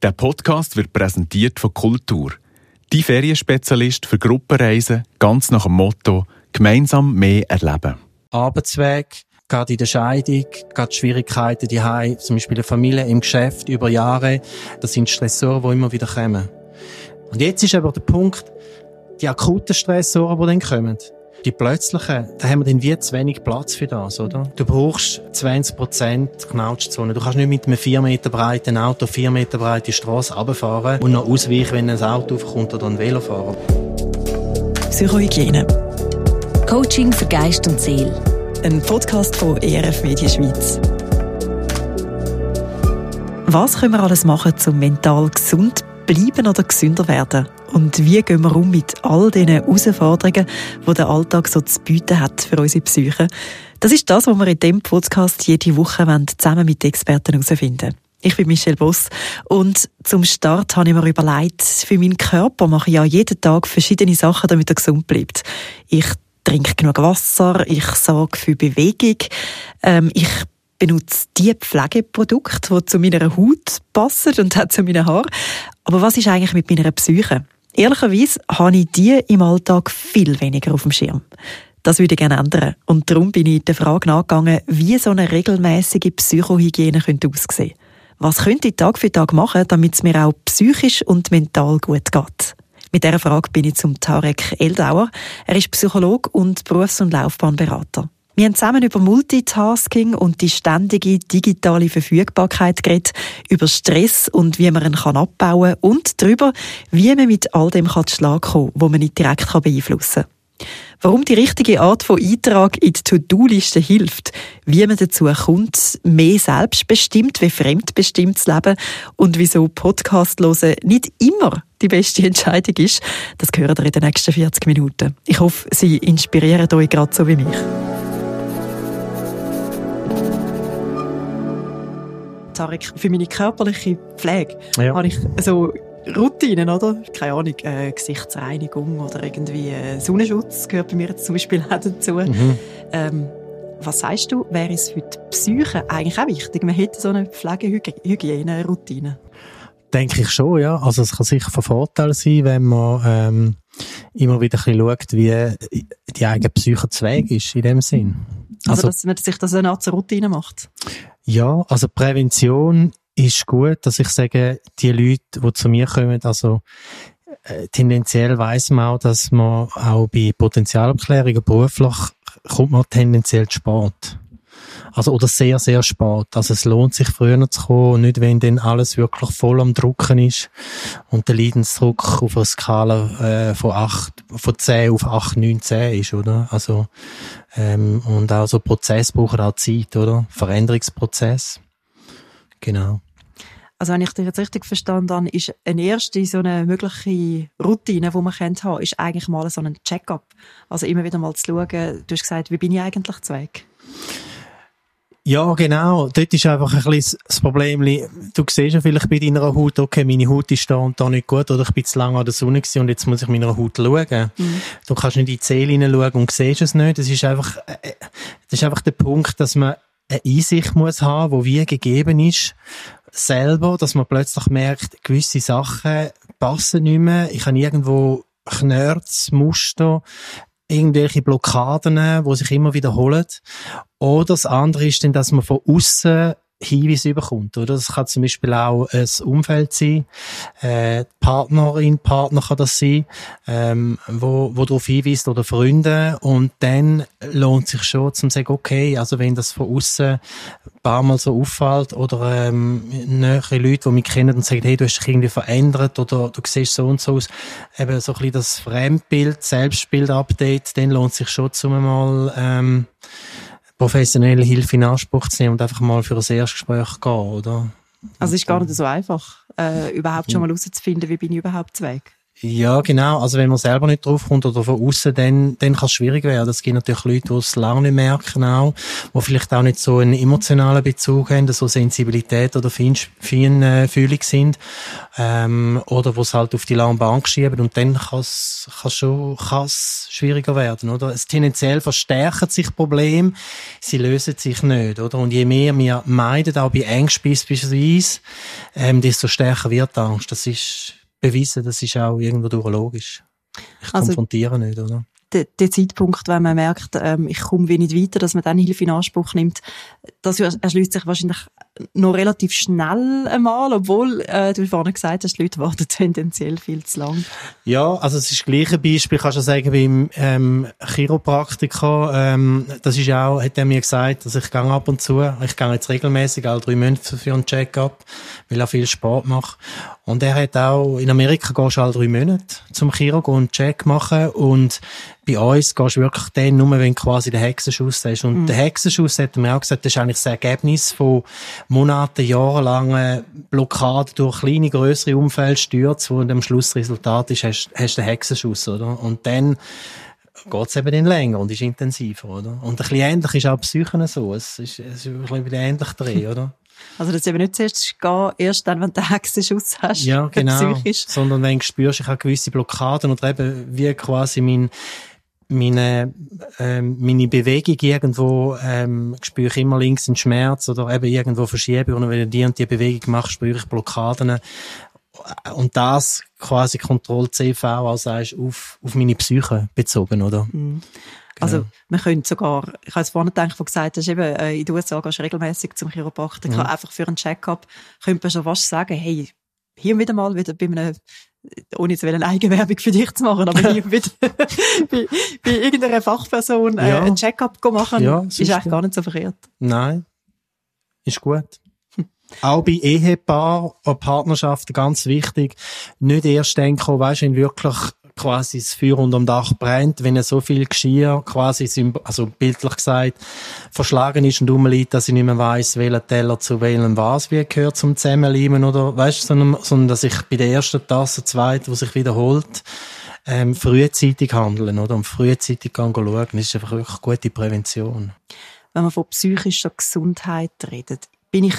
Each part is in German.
Der Podcast wird präsentiert von Kultur. Die Ferienspezialist für Gruppenreisen, ganz nach dem Motto «Gemeinsam mehr erleben». Arbeitsweg, gerade in der Scheidung, gerade Schwierigkeiten die zum Beispiel eine Familie im Geschäft über Jahre. Das sind Stressoren, die immer wieder kommen. Und jetzt ist aber der Punkt, die akuten Stressoren, die dann kommen, die plötzlichen, da haben wir dann wie zu wenig Platz für das, oder? Du brauchst 20% Knautschzone. Du kannst nicht mit einem 4 Meter breiten Auto 4 Meter breite Straße runterfahren und noch ausweichen, wenn ein Auto aufkommt oder ein Velofahrer. Psychohygiene. Coaching für Geist und Seele. Ein Podcast von ERF Media Schweiz. Was können wir alles machen, um mental gesund bleiben oder gesünder werden? Und wie gehen wir um mit all diesen Herausforderungen, die der Alltag so zu bieten hat für unsere Psyche? Das ist das, was wir in diesem Podcast jede Woche zusammen mit Experten herausfinden ich bin Michelle Boss und zum Start habe ich mir überlegt, für meinen Körper mache ich ja jeden Tag verschiedene Sachen, damit er gesund bleibt. Ich trinke genug Wasser, ich sorge für Bewegung, ähm, ich benutze die Pflegeprodukte, die zu meiner Haut passen und auch zu meinen Haaren. Aber was ist eigentlich mit meiner Psyche? Ehrlicherweise habe ich die im Alltag viel weniger auf dem Schirm. Das würde ich gerne ändern. Und darum bin ich der Frage nachgegangen, wie so eine regelmäßige Psychohygiene könnte aussehen Was könnte ich Tag für Tag machen, damit es mir auch psychisch und mental gut geht? Mit dieser Frage bin ich zum Tarek Eldauer. Er ist Psychologe und Berufs- und Laufbahnberater. Wir haben zusammen über Multitasking und die ständige digitale Verfügbarkeit geredet, über Stress und wie man ihn abbauen kann und darüber, wie man mit all dem kann Schlag kommen kann, wo man nicht direkt beeinflussen kann. Warum die richtige Art von Eintrag in die To-Do-Liste hilft, wie man dazu kommt, mehr selbstbestimmt wie fremdbestimmt zu leben und wieso Podcast nicht immer die beste Entscheidung ist, das hören wir in den nächsten 40 Minuten. Ich hoffe, sie inspirieren euch gerade so wie mich. Tarek, für meine körperliche Pflege ja. habe ich so Routinen, oder? Keine Ahnung, äh, Gesichtsreinigung oder irgendwie äh, Sonnenschutz gehört bei mir zum Beispiel auch dazu. Mhm. Ähm, was sagst du, wäre es für die Psyche eigentlich auch wichtig? Man hätte so eine Pflegehygiene-Routine. Denke ich schon, ja. Also es kann sicher von Vorteil sein, wenn man ähm, immer wieder ein bisschen schaut, wie die eigene Psyche zu Weg ist in dem Sinn. Also, also dass man sich das eine Art Routine macht? Ja, also Prävention ist gut, dass ich sage, die Leute, die zu mir kommen, also äh, tendenziell weiß man auch, dass man auch bei Potenzialabklärungen beruflich kommt man tendenziell zu spät. Also, oder sehr, sehr spät. Also, es lohnt sich früher zu kommen, nicht wenn dann alles wirklich voll am Drucken ist und der Leidensdruck auf einer Skala äh, von acht, von zehn auf acht, neun, zehn ist, oder? Also, ähm, und auch so Prozess brauchen auch Zeit, oder? Veränderungsprozess. Genau. Also wenn ich dich jetzt richtig verstanden habe, ist eine erste so eine mögliche Routine, die man haben kann, ist eigentlich mal so ein Check-up. Also immer wieder mal zu schauen, du hast gesagt, wie bin ich eigentlich zu Weg? Ja, genau. Dort ist einfach ein bisschen das Problem. Du siehst ja vielleicht bei deiner Haut, okay, meine Haut ist da und da nicht gut, oder ich bin zu lange an der Sonne gewesen und jetzt muss ich meiner Haut schauen. Mhm. Du kannst nicht in die Zähle hineinschauen und siehst es nicht. Das ist einfach, äh, das ist einfach der Punkt, dass man eine Einsicht muss haben, wo wie gegeben ist, selber, dass man plötzlich merkt, gewisse Sachen passen nicht mehr. Ich habe irgendwo Knörz, Muster, irgendwelche Blockaden, die sich immer wiederholen. Oder das andere ist dann, dass man von außen Hinweise bekommt, oder? Das kann zum Beispiel auch ein Umfeld sein, äh, Partnerin, Partner kann das sein, ähm, wo, wo darauf hinweist oder Freunde und dann lohnt sich schon zum sagen, okay, also wenn das von außen ein paar Mal so auffällt oder ähm, nähere Leute, die mich kennen und sagen, hey, du hast dich irgendwie verändert oder du siehst so und so aus, eben so ein bisschen das Fremdbild, Selbstbild-Update, dann lohnt sich schon zum mal ähm, professionelle Hilfe in Anspruch zu nehmen und einfach mal für ein Erstgespräch gehen, oder? Also es ist gar nicht so einfach, äh, überhaupt schon mal herauszufinden, wie bin ich überhaupt zu Weg. Ja, genau. Also wenn man selber nicht draufkommt oder von außen, dann, dann kann es schwierig werden. Es gibt natürlich Leute, die es lange nicht merken auch, die vielleicht auch nicht so einen emotionalen Bezug haben, so Sensibilität oder Feinfühlung sind, ähm, oder wo es halt auf die lange Bank schieben und dann kann es schon kann's schwieriger werden, oder? Es tendenziell verstärken sich Probleme, sie lösen sich nicht, oder? Und je mehr wir meiden, auch bei Ängsten beispielsweise, ähm, desto stärker wird die Angst. Das ist beweisen, das ist auch irgendwo logisch. Ich also, konfrontiere nicht, oder? Der, der Zeitpunkt, wenn man merkt, ähm, ich komme wenig weiter, dass man dann Hilfe in Anspruch nimmt, das erschließt sich wahrscheinlich noch relativ schnell einmal, obwohl äh, du vorhin gesagt hast, die Leute warten tendenziell viel zu lang. Ja, also es ist das gleiche Beispiel, kannst du sagen, beim ähm, Chiropraktiker, ähm, das ist auch, hat er mir gesagt, dass ich gehe ab und zu, ich gehe jetzt regelmäßig alle drei Monate für einen Check-up, weil er viel Sport macht. Und er hat auch, in Amerika gehst du alle drei Monate zum Chirurg und einen Check machen und bei uns gehst du wirklich dann nur, wenn du quasi den Hexenschuss hast. Und mhm. der Hexenschuss, hat er mir auch gesagt, das ist eigentlich das Ergebnis von Monaten, jahrelangen Blockaden durch kleine, größere Umfeldstürze, wo am Schluss das Resultat ist, hast, hast du den Hexenschuss, oder? Und dann geht's eben dann länger und ist intensiver, oder? Und ein bisschen ähnlich ist auch Psychen so. Es ist, es ist ein bisschen ähnlich drin, oder? Also das eben nicht zuerst gehen, erst dann, wenn du den Hexenschuss hast. Ja, genau. Psychisch. Sondern wenn du spürst, ich habe gewisse Blockaden oder eben wie quasi mein meine, ähm, meine Bewegung irgendwo ähm, spüre ich immer links in Schmerz oder eben irgendwo verschiebe und wenn du die und die Bewegung machst, spüre ich Blockaden und das quasi Kontroll CV auch sagst, auf, auf meine Psyche bezogen, oder? Mhm. Also, genau. man könnte sogar, ich habe es vorhin gedacht, wo gesagt hast, eben, äh, in den USA gehst du regelmäßig zum Chiropraktiker, mhm. einfach für einen Check-up, könnte man schon fast sagen, hey, hier wieder mal wieder bei einem ohne jetzt eine Eigenwerbung für dich zu machen, aber hier bei, bei, bei irgendeiner Fachperson äh, ja. einen Check-up machen, ja, ist eigentlich gar nicht so verkehrt. Nein, ist gut. Auch bei Ehepaar und Partnerschaften ganz wichtig, nicht erst denken, weißt du, wenn wirklich quasi das Feuer unterm Dach brennt, wenn so viel Geschirr quasi, also bildlich gesagt, verschlagen ist und rumliegt, dass ich nicht mehr weiss, welcher Teller zu welchem was wie gehört zum Zusammenleimen oder, weißt du, sondern, sondern dass ich bei der ersten Tasse, zweiten, die sich wiederholt, ähm, frühzeitig handeln, oder? Und frühzeitig gehen schauen. Das ist einfach wirklich gute Prävention. Wenn man von psychischer Gesundheit redet, bin ich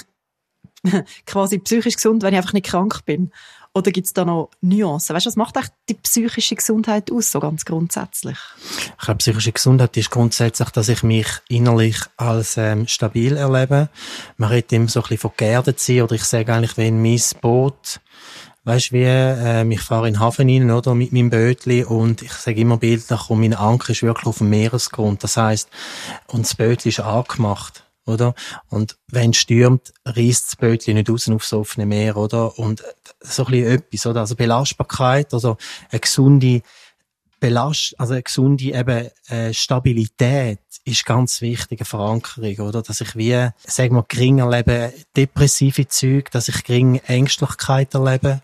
quasi psychisch gesund, wenn ich einfach nicht krank bin? Oder gibt es da noch Nuancen? Weißt du, was macht eigentlich die psychische Gesundheit aus, so ganz grundsätzlich? Ich glaube, psychische Gesundheit ist grundsätzlich, dass ich mich innerlich als ähm, stabil erlebe. Man redet immer so ein bisschen von geerdet sein, oder ich sage eigentlich, wenn mein Boot Weißt wie, ähm, ich fahre in den Hafen rein, oder, mit meinem Bötli und ich sage immer bildlich, und mein Anker ist wirklich auf dem Meeresgrund. Das heißt, und das Bötli ist angemacht oder? Und wenn es stürmt, reißt das Bötchen nicht raus aufs offene Meer, oder? Und so ein bisschen etwas, oder? Also Belastbarkeit, also eine gesunde Belast, also eine gesunde eben, äh, Stabilität ist ganz wichtige Verankerung, oder? Dass ich wie, sagen wir, gering erlebe depressive Züge, dass ich gering Ängstlichkeit erlebe,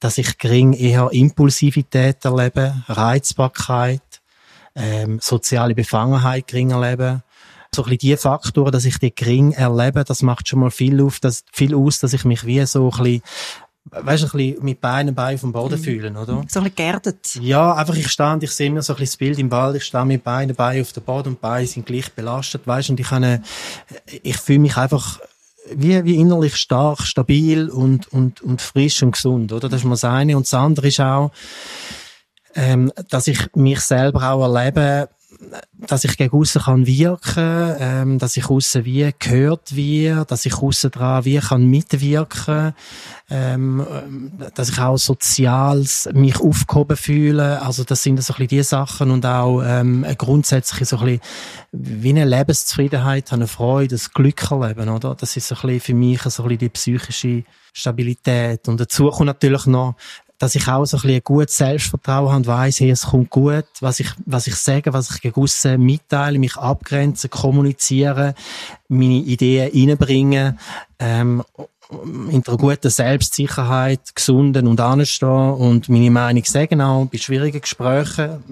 dass ich gering eher Impulsivität erlebe, Reizbarkeit, ähm, soziale Befangenheit gering erlebe, so ein bisschen die Faktoren, dass ich die gering erlebe, das macht schon mal viel, auf, das, viel aus, dass ich mich wie so ein bisschen weißt du, ein bisschen mit Beinen Beinen vom Boden mhm. fühlen, oder? So ein bisschen geerdet. Ja, einfach ich stehe und ich sehe mir so ein bisschen das Bild im Wald, ich stehe mit Beinen Beinen auf dem Boden und Beine sind gleich belastet, weißt du, und ich kann, ich fühle mich einfach wie, wie innerlich stark, stabil und, und, und frisch und gesund, oder? Das ist mal das eine. Und das andere ist auch, ähm, dass ich mich selber auch erlebe, dass ich gegen aussen kann wirken, ähm, dass ich aussen wie gehört wird, dass ich aussen dran wie kann mitwirken, ähm, dass ich auch sozials mich aufgehoben fühle. Also das sind so ein bisschen die Sachen und auch ähm, grundsätzlich so ein bisschen wie eine Lebenszufriedenheit, eine Freude, das Glück erleben, oder? Das ist so ein bisschen für mich so ein bisschen die psychische Stabilität. Und dazu kommt natürlich noch dass ich auch so ein bisschen ein gutes Selbstvertrauen habe, weiss, hey, es kommt gut, was ich, was ich sage, was ich gegen aussen mitteile, mich abgrenzen, kommunizieren, meine Ideen reinbringen, ähm, in einer guten Selbstsicherheit, gesunden und anstehen und meine Meinung sagen auch bei schwierigen Gesprächen,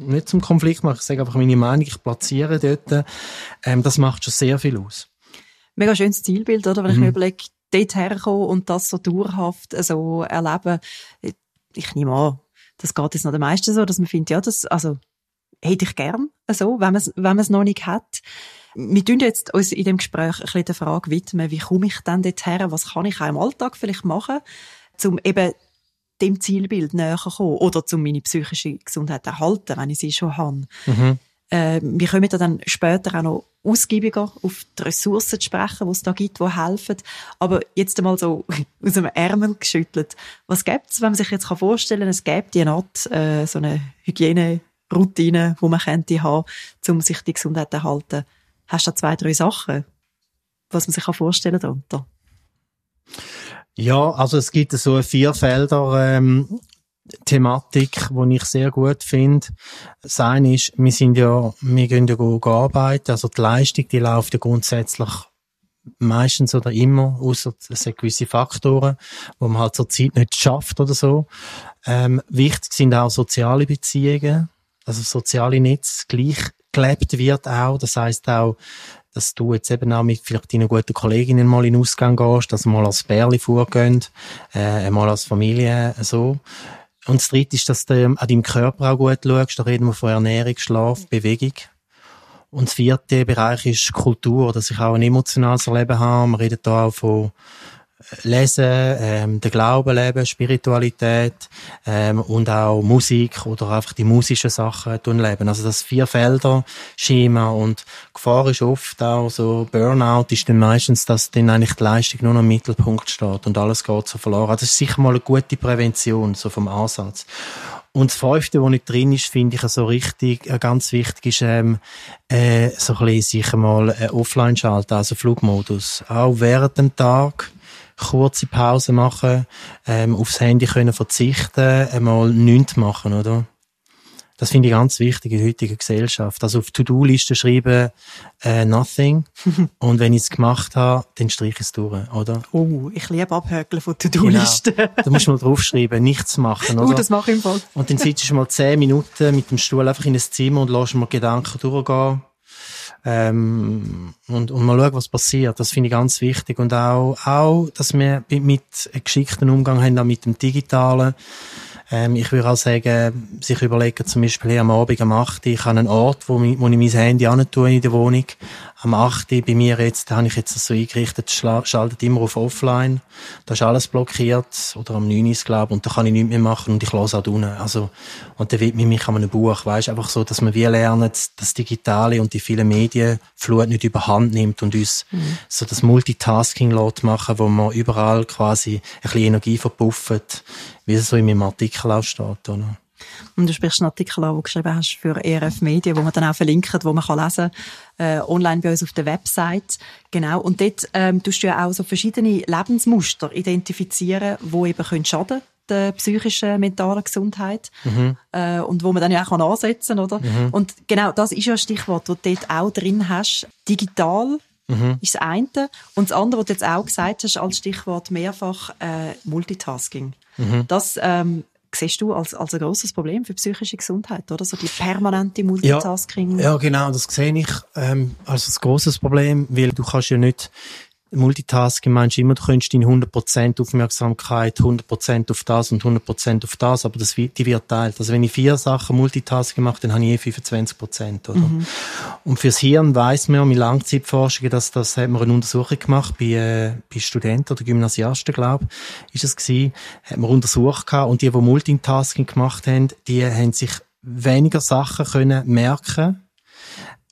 nicht zum Konflikt machen, ich sage einfach meine Meinung, ich platziere dort, ähm, das macht schon sehr viel aus. Mega schönes Zielbild, oder? Wenn ich mir mhm. überlege, dort herkommen und das so dauerhaft so erleben. Ich nehme an, das geht jetzt noch den meisten so, dass man findet, ja, das, also, hätte ich gern, so, wenn man es, noch nicht hat. Wir tun jetzt uns in dem Gespräch ein bisschen der Frage widmen, wie komme ich denn dorthin, was kann ich auch im Alltag vielleicht machen, um eben dem Zielbild näher zu kommen oder um meine psychische Gesundheit erhalten, wenn ich sie schon habe. Mhm. Äh, wir kommen dann später auch noch ausgiebiger auf die Ressourcen zu sprechen, die es da gibt, die helfen. Aber jetzt einmal so aus dem Ärmel geschüttelt. Was gibt es, wenn man sich jetzt vorstellen kann, es gibt die Art, äh, so eine Hygieneroutine, die man könnte haben, um sich die Gesundheit zu erhalten. Hast du da zwei, drei Sachen, was man sich vorstellen kann darunter? Ja, also es gibt so eine Vierfelder ähm, Thematik, die ich sehr gut finde. Das eine ist, wir sind ja, wir gehen ja arbeiten, also die Leistung, die läuft ja grundsätzlich meistens oder immer, außer es sind gewisse Faktoren, wo man halt zur Zeit nicht schafft oder so. Ähm, wichtig sind auch soziale Beziehungen, also soziale Netz gleich gelebt wird auch. Das heißt auch, dass du jetzt eben auch mit vielleicht deinen guten Kolleginnen mal in den Ausgang gehst, dass mal als Bärli vorgehst, äh, mal als Familie, so. Und das dritte ist, dass du an deinem Körper auch gut schaust. Da reden wir von Ernährung, Schlaf, Bewegung. Und das vierte Bereich ist Kultur, dass ich auch ein emotionales Leben habe. Wir reden da auch von Lesen, ähm, den Glauben leben, Spiritualität ähm, und auch Musik oder einfach die musischen Sachen tun leben. Also das Vier-Felder-Schema und Gefahr ist oft auch so, Burnout ist dann meistens, dass dann eigentlich die Leistung nur noch im Mittelpunkt steht und alles geht so verloren. Also das ist sicher mal eine gute Prävention, so vom Ansatz. Und das Fünfte, was nicht drin ist, finde ich so richtig, äh, ganz wichtig, ist ähm, äh, so ein bisschen sicher mal äh, offline schalten, also Flugmodus. Auch während dem Tag kurze Pause machen, ähm, aufs Handy können verzichten, einmal nichts machen, oder? Das finde ich ganz wichtig in der heutigen Gesellschaft. Also auf To-Do-Listen schreiben, äh, nothing. und wenn ich es gemacht habe, dann streiche ich es durch, oder? Oh, ich liebe Abhökeln von To-Do-Listen. Genau. Da musst du mal draufschreiben, nichts machen, oder? Oh, das mache ich im Fall. Und dann sitzt du mal zehn Minuten mit dem Stuhl einfach in ein Zimmer und lässt mal Gedanken durchgehen. Ähm, und, und mal schauen, was passiert. Das finde ich ganz wichtig. Und auch, auch, dass wir mit geschickten Umgang haben, auch mit dem Digitalen. Ähm, ich würde auch sagen, sich überlegen, zum Beispiel hier am Abend am 8. Ich habe einen Ort, wo, wo ich mein Handy an tue in der Wohnung. Am 8. bei mir jetzt, da habe ich jetzt so eingerichtet, schaltet immer auf Offline. Da ist alles blockiert. Oder am 9. ist glaube Und da kann ich nichts mehr machen und ich lasse auch unten. Also, und dann widme ich mich an einem Buch. Weißt, einfach so, dass wir wie lernen, das Digitale und die vielen Medien Flut nicht überhand nimmt und uns mhm. so das Multitasking lässt machen, wo man überall quasi ein bisschen Energie verpufft wie es so in meinem Artikel auch steht. Oder? Und du sprichst einen Artikel an, den du geschrieben hast für ERF Medien, wo man dann auch verlinkt, wo man kann lesen äh, online bei uns auf der Website. Genau. Und dort ähm, tust du ja auch so verschiedene Lebensmuster identifizieren, die eben können schaden der psychischen, mentalen Gesundheit mhm. äh, und wo man dann ja auch ansetzen kann, oder? Mhm. Und genau das ist ja ein Stichwort, das du dort auch drin hast. Digital Mhm. ist das eine. Und das andere, was du jetzt auch gesagt hast, als Stichwort mehrfach äh, Multitasking. Mhm. Das ähm, siehst du als, als ein grosses Problem für psychische Gesundheit, oder? So die permanente Multitasking. Ja, ja genau, das sehe ich ähm, als ein grosses Problem, weil du kannst ja nicht Multitasking meinst du immer, du könntest deine 100% Aufmerksamkeit 100% auf das und 100% auf das, aber das, die wird teilt. Also wenn ich vier Sachen Multitasking mache, dann habe ich eh 25%, oder? Mhm. Und fürs Hirn weiss man ja mit Langzeitforschung, dass das hat man eine Untersuchung gemacht bei, äh, bei Studenten oder Gymnasiasten, glaube ich, ist es gewesen, hat man untersucht gehabt und die, die Multitasking gemacht haben, die haben sich weniger Sachen können merken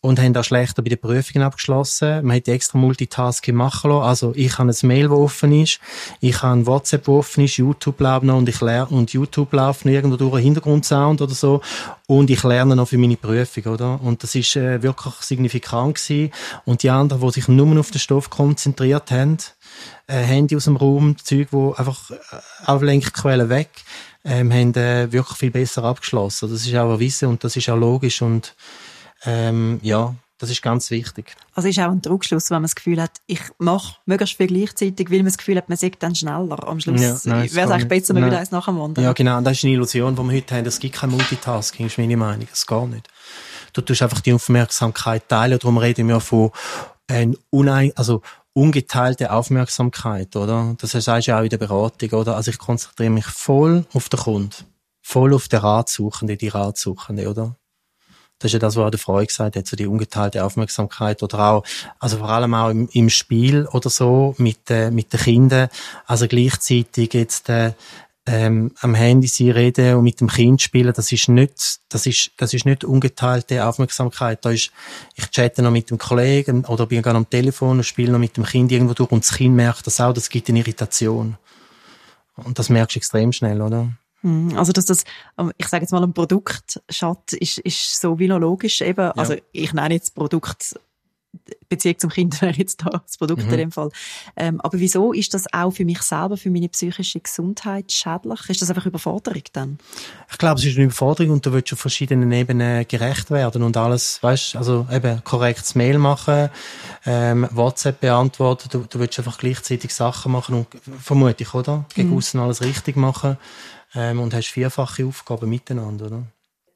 und haben auch schlechter bei den Prüfungen abgeschlossen. Man hat extra Multitasking machen lassen. Also ich habe ein Mail, das offen ist, ich habe ein WhatsApp, das offen ist, YouTube läuft noch und ich lerne, und YouTube noch irgendwo durch einen Hintergrundsound oder so und ich lerne noch für meine Prüfung, oder? Und das ist äh, wirklich signifikant gewesen. Und die anderen, die sich nur auf den Stoff konzentriert haben, äh, Handy aus dem Raum, Zeug, wo einfach äh, Ablenkquellen weg, ähm, haben äh, wirklich viel besser abgeschlossen. Das ist auch ein Wissen und das ist auch logisch und ähm, ja, das ist ganz wichtig. Also ist auch ein Druckschluss, wenn man das Gefühl hat, ich mache möglichst viel gleichzeitig, weil man das Gefühl hat, man sagt dann schneller. Am Schluss ja, wäre es eigentlich besser, man würde eins nach dem anderen. Ja, genau. Und das ist eine Illusion, die wir heute haben. Es gibt kein Multitasking, ist meine Meinung. Es geht nicht. Du tust einfach die Aufmerksamkeit teilen. Darum reden wir von ein unein, also ungeteilte Aufmerksamkeit, oder? Das heißt ja auch in der Beratung, oder? Also ich konzentriere mich voll auf den Kunden. voll auf den Ratsuchende, die Ratsuchende, oder? Das ist ja das, was der Freud gesagt hat, so die ungeteilte Aufmerksamkeit oder auch, also vor allem auch im, im Spiel oder so mit, äh, mit den Kindern, also gleichzeitig jetzt, äh, ähm, am Handy sie reden und mit dem Kind spielen, das ist nicht, das ist, das ist nicht ungeteilte Aufmerksamkeit. Da ist, ich chatte noch mit dem Kollegen oder bin gerade am Telefon und spiele noch mit dem Kind irgendwo durch und das Kind merkt das auch, das gibt eine Irritation. Und das merkst du extrem schnell, oder? Hm, also, dass das, ähm, ich sage jetzt mal, ein Produkt schaut, ist, ist so wie noch logisch eben. Ja. Also, ich nenne jetzt Produkt Beziehung zum Kind wäre jetzt da das Produkt mhm. in dem Fall. Ähm, aber wieso ist das auch für mich selber, für meine psychische Gesundheit schädlich? Ist das einfach Überforderung dann? Ich glaube, es ist eine Überforderung und du willst auf verschiedenen Ebenen gerecht werden und alles, weißt, also eben korrektes Mail machen, ähm, WhatsApp beantworten, du, du willst einfach gleichzeitig Sachen machen und vermutlich, oder? Gegen mhm. alles richtig machen ähm, und hast vierfache Aufgaben miteinander, oder?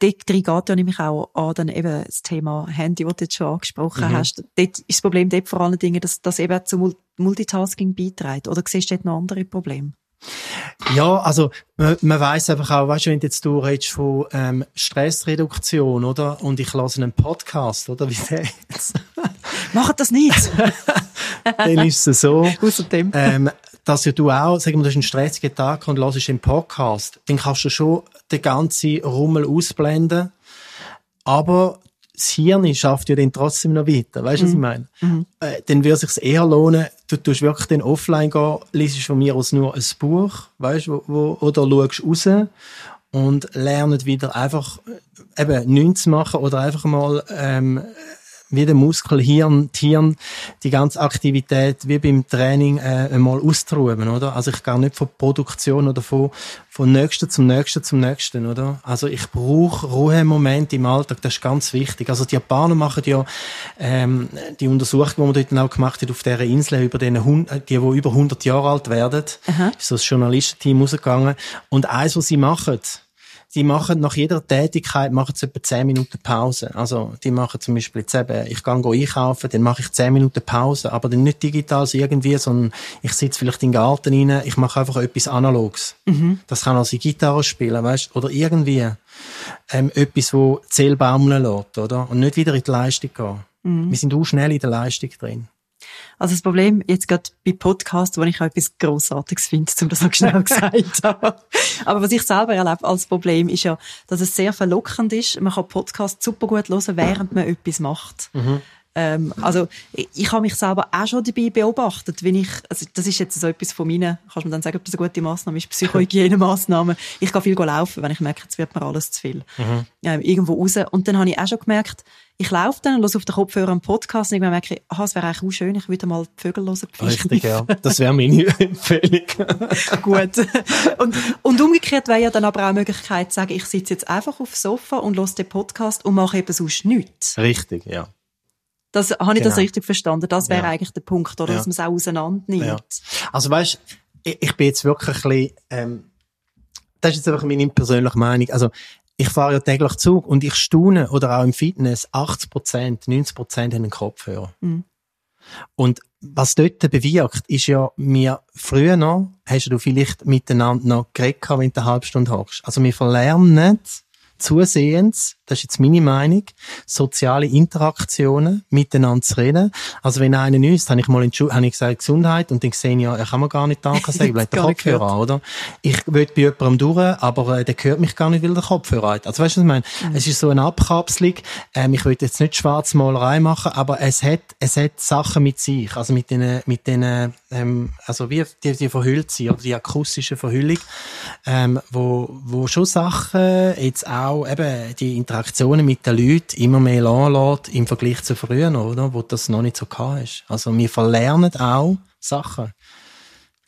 dort geht ja nämlich auch an dann eben das Thema Handy, das du jetzt schon angesprochen mhm. hast. Dort ist das Problem dort vor allen Dingen, dass das eben zu Multitasking beiträgt. Oder siehst du dort noch andere Probleme? Ja, also man, man weiß einfach auch, weißt du, wenn jetzt du redest von ähm, Stressreduktion, oder? Und ich lasse einen Podcast, oder? Wie der jetzt. Macht das nicht! Dann ist es so. Außerdem. Ähm, dass ja du auch, sagen wir, du hast einen stressigen Tag und hörst einen Podcast, dann kannst du schon den ganzen Rummel ausblenden. Aber das Hirn schafft ja dann trotzdem noch weiter. Weißt du, mhm. was ich mhm. meine? Mhm. Äh, dann würde es sich eher lohnen, du tust wirklich dann offline gehen, liest von mir aus nur ein Buch, weißt du, wo, oder schaust raus und lernst wieder einfach äh, eben nichts zu machen oder einfach mal ähm, wie der Muskel, Hirn, Hirn, die ganze Aktivität wie beim Training äh, einmal austruben, oder? Also ich gehe nicht von Produktion oder von, von Nächsten zum Nächsten zum Nächsten, oder? Also ich brauche Ruhemomente im Alltag, das ist ganz wichtig. Also die Japaner machen ja ähm, die Untersuchung, die man dort auch gemacht hat auf dieser Insel, über den Hund, die, die über 100 Jahre alt werden, Aha. ist so das Journalistenteam rausgegangen. Und eins, was sie machen, die machen nach jeder Tätigkeit machen sie etwa 10 Minuten Pause. Also, die machen zum Beispiel jetzt eben, ich gehe einkaufen, dann mache ich 10 Minuten Pause, aber dann nicht digital so irgendwie, sondern ich sitze vielleicht in den Garten rein, ich mache einfach etwas Analoges. Mhm. Das kann also Gitarre spielen, weißt, oder irgendwie, ähm, etwas, wo Zähl baumeln lässt, oder? Und nicht wieder in die Leistung gehen. Mhm. Wir sind auch schnell in der Leistung drin. Also das Problem jetzt gerade bei Podcasts, wo ich auch etwas Grossartiges finde, um das noch schnell gesagt haben. Aber was ich selber erlebe als Problem ist ja, dass es sehr verlockend ist. Man kann Podcasts super gut hören, während man etwas macht. Mhm. Ähm, also ich, ich habe mich selber auch schon dabei beobachtet, wenn ich, also das ist jetzt so etwas von meinen, kannst du mir dann sagen, ob das eine gute Maßnahme ist, Psychohygienemaßnahme. Ich gehe viel laufen, wenn ich merke, jetzt wird mir alles zu viel. Mhm. Ähm, irgendwo raus. Und dann habe ich auch schon gemerkt, ich laufe dann und höre auf den Kopfhörer einen Podcast und irgendwann merke ich, aha, es wäre eigentlich auch schön, ich würde mal die Vögel hören. Die Richtig, ja. Das wäre meine Empfehlung. Gut. Und, und umgekehrt wäre ja dann aber auch eine Möglichkeit zu sagen, ich sitze jetzt einfach auf dem Sofa und höre den Podcast und mache eben sonst nichts. Richtig, ja. Das, habe ich genau. das richtig verstanden? Das wäre ja. eigentlich der Punkt, oder? Dass man es auch auseinander nimmt. Also weißt, ich, ich bin jetzt wirklich ein bisschen, ähm, das ist jetzt einfach meine persönliche Meinung. Also, ich fahre ja täglich Zug und ich staune, oder auch im Fitness, 80 Prozent, 90 Prozent haben einen Kopfhörer. Mhm. Und was dort bewirkt, ist ja, mir früher noch, hast du vielleicht miteinander noch geredet, wenn du eine halbe Stunde hockst. Also wir verlernen zusehends, das ist jetzt meine Meinung, soziale Interaktionen miteinander zu reden. Also wenn einer nüsst, habe ich mal in Schule, habe ich gesagt Gesundheit und dann gesehen, ja, er kann mir gar nicht Danke sagen, weil der Kopfhörer an, oder? Ich will bei jemandem durch, aber äh, der hört mich gar nicht, weil der Kopfhörer hat. Also weißt du, was ich meine? Mhm. Es ist so eine Abkapselung. Ähm, ich will jetzt nicht Schwarzmalerei machen, aber es hat, es hat Sachen mit sich, also mit den, mit den, ähm, also wie die, die verhüllt sind, oder die akustische Verhüllung, ähm, wo, wo schon Sachen jetzt auch eben die Interaktionen mit den Leuten immer mehr anlässt im Vergleich zu früher, oder? Wo das noch nicht so ist. Also wir verlernen auch Sachen,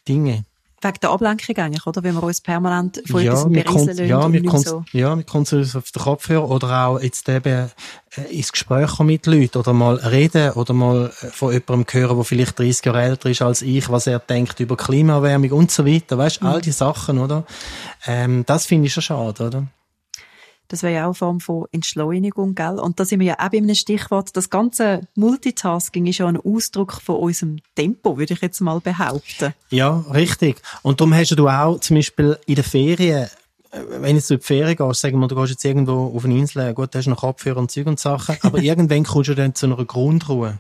Dinge. Wegen der Ablenkung eigentlich, oder? Wenn wir uns permanent von ja, etwas berieseln ja, wir so. Ja, wir konzentrieren uns auf den Kopfhörer oder auch jetzt eben äh, ins Gespräch mit Leuten oder mal reden oder mal äh, von jemandem hören, der vielleicht 30 Jahre älter ist als ich, was er denkt über Klimaerwärmung und so weiter. Weißt, mhm. all die Sachen, oder? Ähm, das finde ich schon schade, oder? Das wäre ja auch eine Form von Entschleunigung, gell? Und da sind wir ja auch bei einem Stichwort. Das ganze Multitasking ist ja ein Ausdruck von unserem Tempo, würde ich jetzt mal behaupten. Ja, richtig. Und darum hast du auch zum Beispiel in den Ferien wenn du in die Ferien gehst, sagen wir, du gehst jetzt irgendwo auf eine Insel, gut, da hast du noch Kopfhörer und Zeug und Sachen, aber irgendwann kommst du dann zu einer Grundruhe.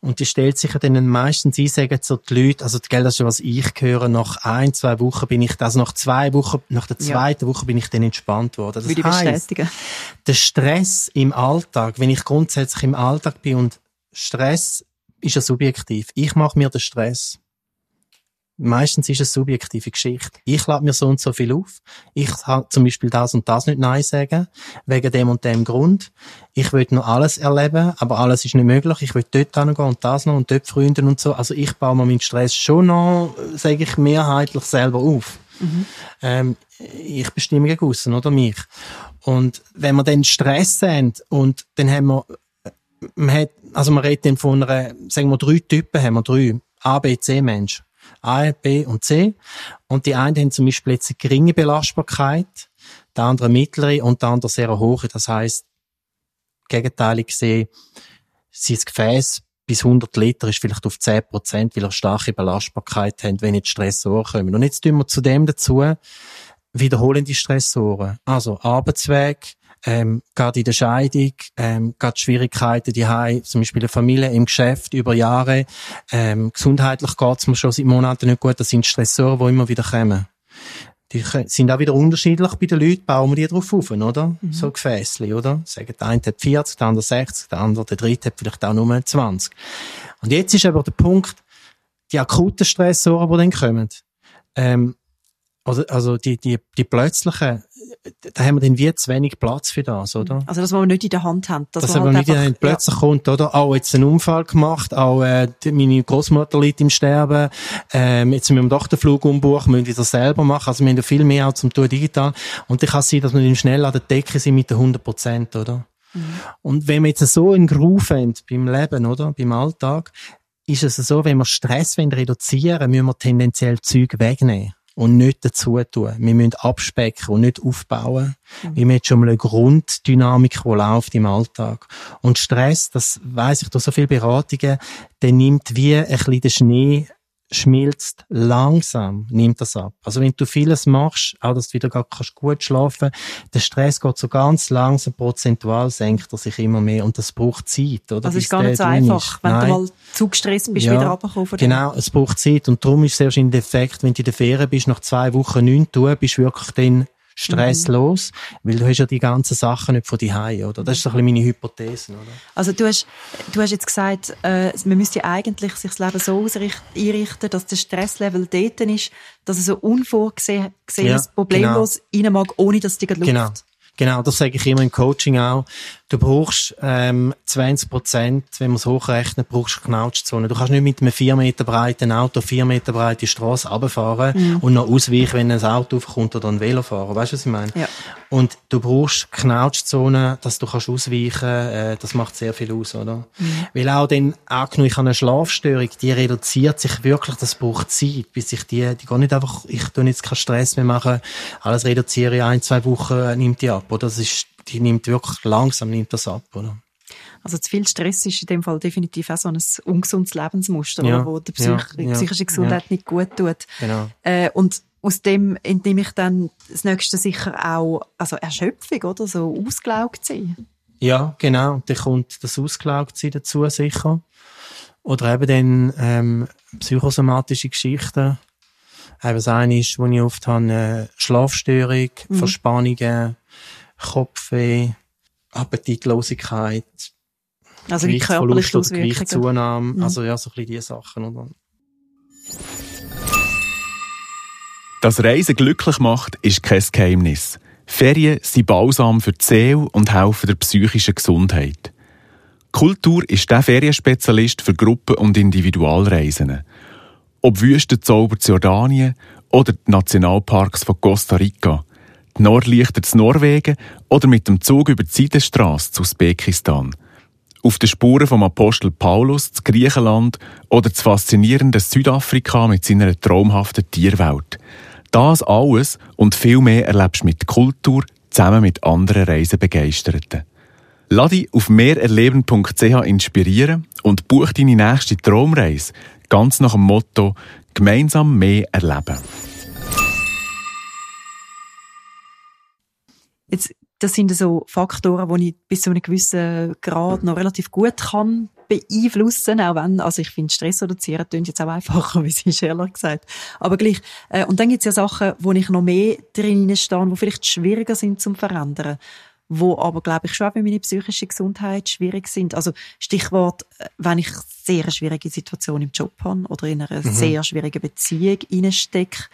Und die stellt sich ja dann meistens ein, sagen so die Leute, also gell, das ist ja, was ich höre, nach ein, zwei Wochen bin ich, also nach zwei Wochen, nach der zweiten ja. Woche bin ich dann entspannt worden. Das Würde heisst, der Stress im Alltag, wenn ich grundsätzlich im Alltag bin und Stress ist ja subjektiv. Ich mache mir den Stress. Meistens ist es subjektive Geschichte. Ich lade mir so und so viel auf. Ich kann zum Beispiel das und das nicht Nein sagen, wegen dem und dem Grund. Ich will noch alles erleben, aber alles ist nicht möglich. Ich will dort hingehen und das noch und dort Freunde und so. Also ich baue mir meinen Stress schon noch, sage ich, mehrheitlich selber auf. Mhm. Ähm, ich bestimme gegen aussen, oder mich. Und wenn wir dann Stress haben und dann haben wir, man hat, also man redet dann von einer, sagen wir drei Typen haben wir drei. A, B, C Mensch. A, B und C. Und die einen haben zum Beispiel jetzt eine geringe Belastbarkeit, der andere mittlere und der andere sehr hohe. Das heisst, gegenteilig gesehen, sein Gefäß bis 100 Liter ist vielleicht auf 10 Prozent, weil er starke Belastbarkeit haben, wenn jetzt Stressoren kommen. Und jetzt tun wir zudem dazu wiederholende Stressoren. Also Arbeitsweg, ähm, gerade in der Scheidung, ähm, gerade Schwierigkeiten, die haben, zum Beispiel eine Familie im Geschäft über Jahre, ähm, gesundheitlich geht's mir schon seit Monaten nicht gut, das sind Stressoren, die immer wieder kommen. Die sind auch wieder unterschiedlich bei den Leuten, bauen wir die drauf auf, oder? Mhm. So Gefäßli, oder? Sagen, der eine hat 40, der andere 60, der andere, der dritte hat vielleicht auch nur 20. Und jetzt ist aber der Punkt, die akuten Stressoren, die dann kommen, ähm, also, also die, die, die plötzlichen, da haben wir dann wie zu wenig Platz für das, oder? Also das, was wir nicht in der Hand haben. Das, das was halt wir nicht in der Hand plötzlich ja. kommt, oder? Auch jetzt einen Unfall gemacht, auch äh, meine Großmutter liegt im Sterben, ähm, jetzt müssen wir doch den Flug umbuchen, müssen wieder selber machen, also wir haben ja viel mehr auch zum tun digital. Und ich kann sein, dass wir dann schnell an der Decke sind mit den 100 Prozent, oder? Mhm. Und wenn wir jetzt so einen Groove haben beim Leben, oder? Beim Alltag, ist es so, wenn wir Stress reduzieren wollen, müssen wir tendenziell Zeug wegnehmen und nicht dazu tun. Wir müssen abspecken und nicht aufbauen. Mhm. Wir haben schon mal eine Grunddynamik, die läuft im Alltag. Und Stress, das weiss ich durch so viele Beratungen, der nimmt wie ein bisschen den Schnee schmilzt langsam, nimmt das ab. Also wenn du vieles machst, auch dass du wieder kannst gut schlafen, der Stress geht so ganz langsam, prozentual senkt er sich immer mehr und das braucht Zeit, oder? Das ist gar nicht so einfach, wenn Nein. du mal zu gestresst bist, ja, wieder runterkommen. Genau, es braucht Zeit und darum ist es sehr wahrscheinlich der Effekt, wenn du in der Ferien bist, nach zwei Wochen nichts tun, bist du wirklich dann stresslos, mhm. weil du hast ja die ganzen Sachen nicht von dir oder? Das ist so ein bisschen meine Hypothese, oder? Also du hast, du hast jetzt gesagt, äh, man müsste eigentlich sich das Leben so einrichten, dass der Stresslevel dort ist, dass es so unvorgesehen ja, problemlos genau. rein mag, ohne dass die Luft... Genau. Genau, das sage ich immer im Coaching auch. Du brauchst ähm, 20 Prozent, wenn man es hochrechnet, brauchst du Knautschzone. Du kannst nicht mit einem 4 Meter breiten Auto 4 Meter breite Straße runterfahren mhm. und noch ausweichen, wenn ein Auto aufkommt oder ein Velo fahren. Weißt du, was ich meine? Ja. Und du brauchst Knautschzone, dass du kannst ausweichen äh, das macht sehr viel aus, oder? Mhm. Weil auch dann, angenommen, ich habe eine Schlafstörung, die reduziert sich wirklich, das braucht Zeit, bis ich die, die gar nicht einfach, ich tue jetzt keinen Stress mehr machen, alles reduziere ich ein, zwei Wochen, nimmt die ab, oder? Das ist die nimmt wirklich langsam nimmt das ab, oder? Also zu viel Stress ist in dem Fall definitiv auch so ein ungesundes Lebensmuster, ja, wo der Psych ja, psychische Gesundheit ja. nicht gut tut. Genau. Äh, und aus dem entnehme ich dann das nächste sicher auch also Erschöpfung, oder? So ausgelaugt sein. Ja, genau. Dann kommt das ausgelaugt sein dazu sicher. Oder eben dann ähm, psychosomatische Geschichten. Eben das eine ist, wo ich oft habe, äh, Schlafstörung, mhm. Verspannungen, Kopfweh, Appetitlosigkeit, also Gewichtsverlust oder Gewichtszunahme. Mhm. Also ja, so ein bisschen diese Sachen. Oder? Dass Reisen glücklich macht, ist kein Geheimnis. Ferien sind Balsam für die Seele und helfen der psychischen Gesundheit. Kultur ist der Ferienspezialist für Gruppen- und Individualreisen. Ob Wüstenzauber zu Jordanien oder die Nationalparks von Costa Rica – die Nordlichter zu Norwegen oder mit dem Zug über die Seidenstrasse zu Usbekistan. Auf den Spuren vom Apostel Paulus zu Griechenland oder das faszinierende Südafrika mit seiner traumhaften Tierwelt. Das alles und viel mehr erlebst du mit Kultur zusammen mit anderen Reisebegeisterten. Lass dich auf mehrerleben.ch inspirieren und buch deine nächste Traumreise ganz nach dem Motto Gemeinsam mehr erleben. Jetzt, das sind so Faktoren, die ich bis zu einem gewissen Grad noch relativ gut kann beeinflussen, auch wenn, also ich finde, Stress reduzieren klingt jetzt auch einfacher, wie sie Scheller gesagt Aber gleich. Äh, und dann gibt es ja Sachen, wo ich noch mehr drin stehe, die vielleicht schwieriger sind zum verändern wo aber, glaube ich, schon auch für meine psychische Gesundheit schwierig sind. Also Stichwort, äh, wenn ich sehr eine schwierige Situation im Job habe oder in einer mhm. sehr schwierigen Beziehung reinstecke,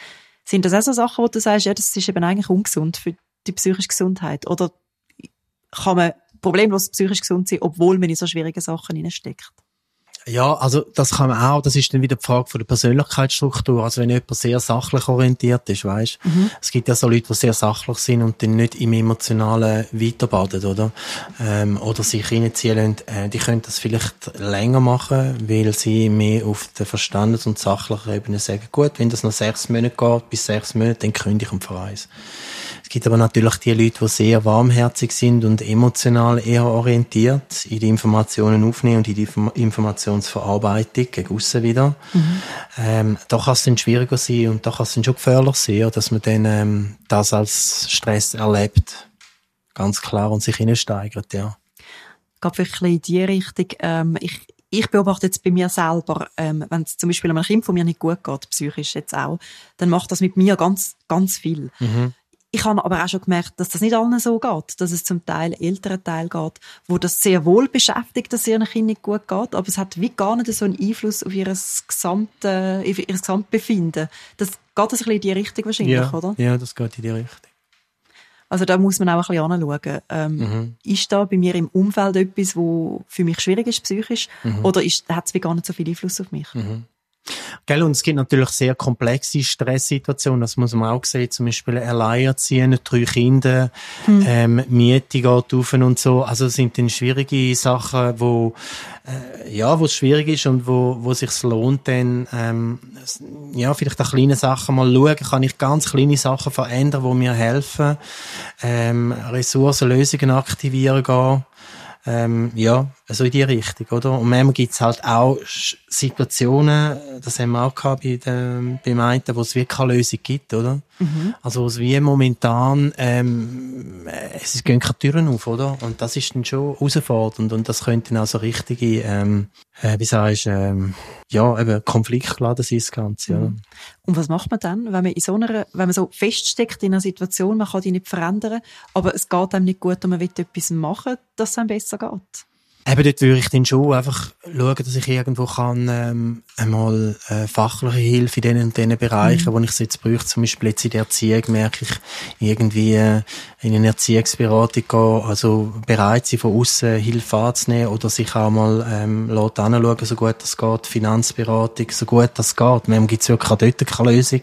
sind das auch so Sachen, wo du sagst, ja, das ist eben eigentlich ungesund für die psychische Gesundheit? Oder kann man problemlos psychisch gesund sein, obwohl man in so schwierige Sachen hineinsteckt? Ja, also das kann man auch, das ist dann wieder die Frage von der Persönlichkeitsstruktur. Also wenn jemand sehr sachlich orientiert ist, weißt mhm. es gibt ja so Leute, die sehr sachlich sind und dann nicht im Emotionalen weiterbaden, oder? Ähm, oder sich reinziehen lassen, äh, die können das vielleicht länger machen, weil sie mehr auf der Verstandes- und sachlichen Ebene sagen, gut, wenn das noch sechs Monate geht, bis sechs Monate, dann kündige ich am Vereis gibt aber natürlich die Leute, die sehr warmherzig sind und emotional eher orientiert, in die Informationen aufnehmen und in die Informationsverarbeitung gegen aussen wieder. Mhm. Ähm, da kann es dann schwieriger sein und da kann es dann schon gefährlich sein, dass man dann ähm, das als Stress erlebt. Ganz klar und sich hineinsteigert, ja. Geht wirklich in die Richtung. Ähm, ich, ich beobachte jetzt bei mir selber, ähm, wenn es zum Beispiel einem Kind von mir nicht gut geht, psychisch jetzt auch, dann macht das mit mir ganz, ganz viel. Mhm. Ich habe aber auch schon gemerkt, dass das nicht allen so geht, dass es zum Teil älteren Teil geht, wo das sehr wohl beschäftigt, dass es ihren Kindern nicht gut geht, aber es hat wie gar nicht so einen Einfluss auf ihr, gesamte, auf ihr Gesamtbefinden. Das geht das ein bisschen in die Richtung wahrscheinlich, ja, oder? Ja, das geht in die Richtung. Also da muss man auch ein bisschen anschauen. Ähm, mhm. Ist da bei mir im Umfeld etwas, wo für mich schwierig ist psychisch, mhm. oder hat es wie gar nicht so viel Einfluss auf mich? Mhm. Gell, und es gibt natürlich sehr komplexe Stresssituationen, das muss man auch sehen, zum Beispiel Alleinerziehende, drei Kinder, hm. ähm, Miete geht auf und so, also es sind dann schwierige Sachen, wo, äh, ja, wo es schwierig ist und wo, wo sich lohnt, dann, ähm, ja, vielleicht auch kleine Sachen mal schauen, kann ich ganz kleine Sachen verändern, die mir helfen, ähm, Ressourcen, Lösungen aktivieren gehen, ähm, ja, also in die Richtung, oder? Und manchmal gibt's halt auch Situationen, das haben wir auch gehabt bei dem, beim einen, wo es wirklich keine Lösung gibt, oder? Mhm. Also es wie momentan, ähm, es gehen keine Türen auf, oder? Und das ist dann schon herausfordernd und das könnte dann auch so richtige, ähm, äh, wie sagst ähm, ja, eben konfliktgeladen sein, das Ganze, mhm. Und was macht man dann, wenn man in so einer, wenn man so feststeckt in einer Situation, man kann die nicht verändern, aber es geht einem nicht gut und man will etwas machen, dass es einem besser geht? Eben dort würde ich dann schon einfach schauen, dass ich irgendwo kann, ähm, einmal äh, fachliche Hilfe in diesen, diesen Bereichen, mhm. wo ich es jetzt brauche, zum Beispiel jetzt in der Erziehung, merke ich irgendwie äh, in eine Erziehungsberatung gehen, also bereit sein, von außen Hilfe anzunehmen oder sich auch mal ähm, anschauen, so gut das geht, Finanzberatung, so gut das geht. Manchmal gibt es wirklich auch dort keine Lösung,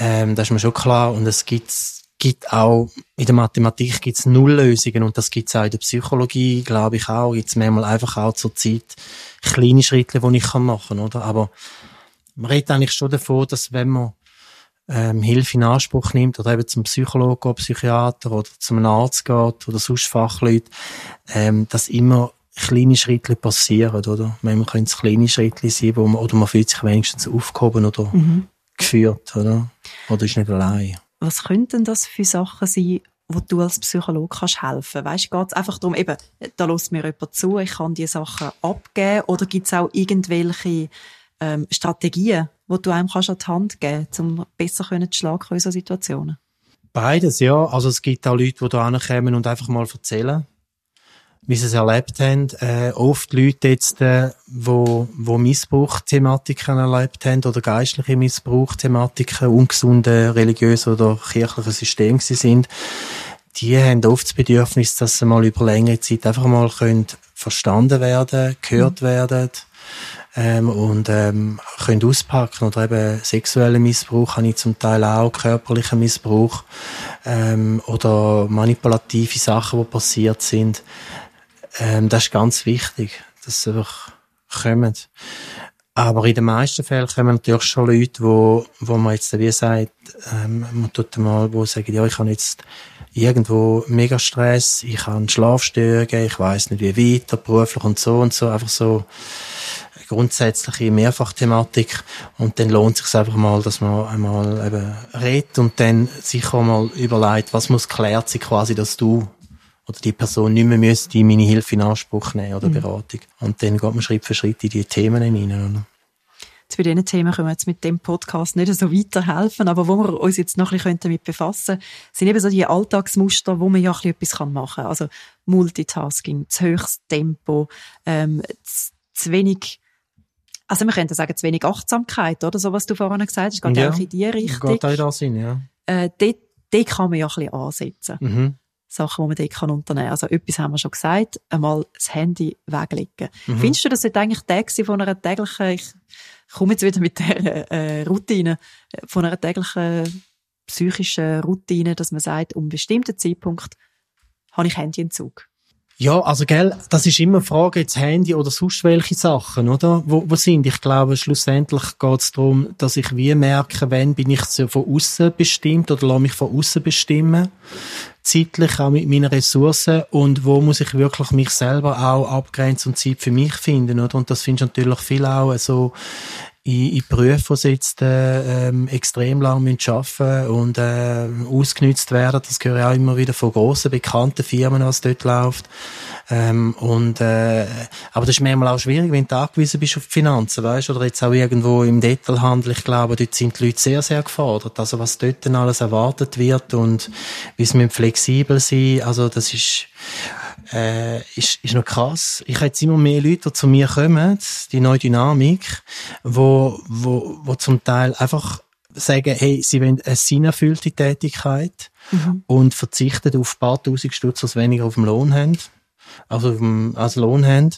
ähm, das ist mir schon klar und es gibt gibt auch, in der Mathematik gibt's Nulllösungen und das gibt's auch in der Psychologie, glaube ich auch, gibt's manchmal einfach auch zur Zeit kleine Schritte, die ich machen kann, oder? Aber man redet eigentlich schon davon, dass wenn man ähm, Hilfe in Anspruch nimmt oder eben zum Psychologen Psychiater oder zum Arzt geht oder sonst Fachleute, ähm, dass immer kleine Schritte passieren, oder? Manchmal können es kleine Schritte sein, wo man, oder man fühlt sich wenigstens aufgehoben oder mhm. geführt, oder? Oder ist nicht allein was könnten das für Sachen sein, wo du als Psychologe kannst helfen? Weißt, geht es einfach darum, eben, da lässt mir jemand zu, ich kann die Sachen abgeben, oder gibt es auch irgendwelche ähm, Strategien, wo du einem kannst an die Hand geben, um besser zu schlagen in solchen Situationen? Beides, ja. Also es gibt auch Leute, die da kommen und einfach mal erzählen, wie sie es erlebt haben. Äh, oft Leute jetzt, äh, wo, wo Missbrauchthematiken erlebt haben oder geistliche Missbrauchthematiken, ungesunde religiöse oder kirchliche Systeme sind, die haben oft das Bedürfnis, dass sie mal über längere Zeit einfach mal können verstanden werden, gehört mhm. werden, ähm, und ähm, können auspacken oder eben sexuellen Missbrauch habe ich zum Teil auch, körperlichen Missbrauch ähm, oder manipulative Sachen, die passiert sind. Ähm, das ist ganz wichtig, dass sie einfach kommen. Aber in den meisten Fällen kommen natürlich schon Leute, wo, wo man jetzt wie sagt, ähm, man tut mal, wo sagen, ja, ich habe jetzt irgendwo mega Stress, ich habe Schlafstörungen, ich weiß nicht wie weiter, beruflich und so und so, einfach so grundsätzliche Mehrfachthematik und dann lohnt es sich einfach mal, dass man einmal eben redet und dann sich auch mal überlegt, was muss klärt sein quasi, dass du oder die Person nicht mehr müsste meine Hilfe in Anspruch nehmen oder mhm. Beratung. Und dann geht man Schritt für Schritt in die Themen hinein. Oder? Jetzt bei diesen Themen können wir jetzt mit dem Podcast nicht so weiterhelfen, aber wo wir uns jetzt noch ein bisschen damit befassen können, sind eben so die Alltagsmuster, wo man ja ein bisschen etwas machen kann. Also Multitasking, zu höchstes Tempo, ähm, zu, zu wenig also wir könnten sagen, zu wenig Achtsamkeit, oder? So, was du vorhin gesagt hast, geht ja, auch in die Richtung. Geht auch da Sinn, ja. Äh, dort, dort kann man ja ein bisschen ansetzen. Mhm. Sachen, die man dort kann unternehmen kann. Also etwas haben wir schon gesagt, einmal das Handy weglegen. Mhm. Findest du, das sollte eigentlich Tag sein von einer täglichen, ich komme jetzt wieder mit der äh, Routine, von einer täglichen psychischen Routine, dass man sagt, um einen bestimmten Zeitpunkt habe ich Handyentzug? Ja, also gell, das ist immer eine Frage, jetzt Handy oder sonst welche Sachen, oder? Wo, wo sind? Ich glaube, schlussendlich geht es darum, dass ich wie merke, wenn bin ich so von außen bestimmt oder lasse mich von außen bestimmen, zeitlich auch mit meinen Ressourcen und wo muss ich wirklich mich selber auch abgrenzen und Zeit für mich finden, oder? Und das findest du natürlich viel auch so in, in Berufen, die jetzt äh, ähm, extrem lang müssen arbeiten und äh, ausgenützt werden. Das höre ich auch immer wieder von grossen, bekannten Firmen, was dort läuft. Ähm, und, äh, aber das ist manchmal auch schwierig, wenn du angewiesen bist auf die Finanzen, weißt Oder jetzt auch irgendwo im Detailhandel. Ich glaube, dort sind die Leute sehr, sehr gefordert. Also was dort dann alles erwartet wird und wie sie flexibel sein Also das ist äh, ist, ist noch krass. Ich habe jetzt immer mehr Leute, die zu mir kommen, die neue Dynamik, wo, wo, wo zum Teil einfach sagen, hey, sie wollen eine sinnerfüllte Tätigkeit mhm. und verzichten auf ein paar tausend Stutz, was weniger auf dem Lohn haben also dem, als Lohn haben,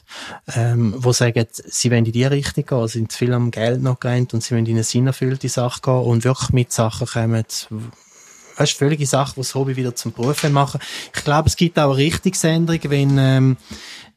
ähm, wo sagen, sie wollen in die Richtung gehen, sind zu viel am Geld noch gerannt und sie wollen in eine sinnerfüllte Sache gehen und wirklich mit Sachen kommen, weißt, völlige Sache, was das Hobby wieder zum Beruf machen. Ich glaube, es gibt auch eine Richtungsänderung, wenn, ähm,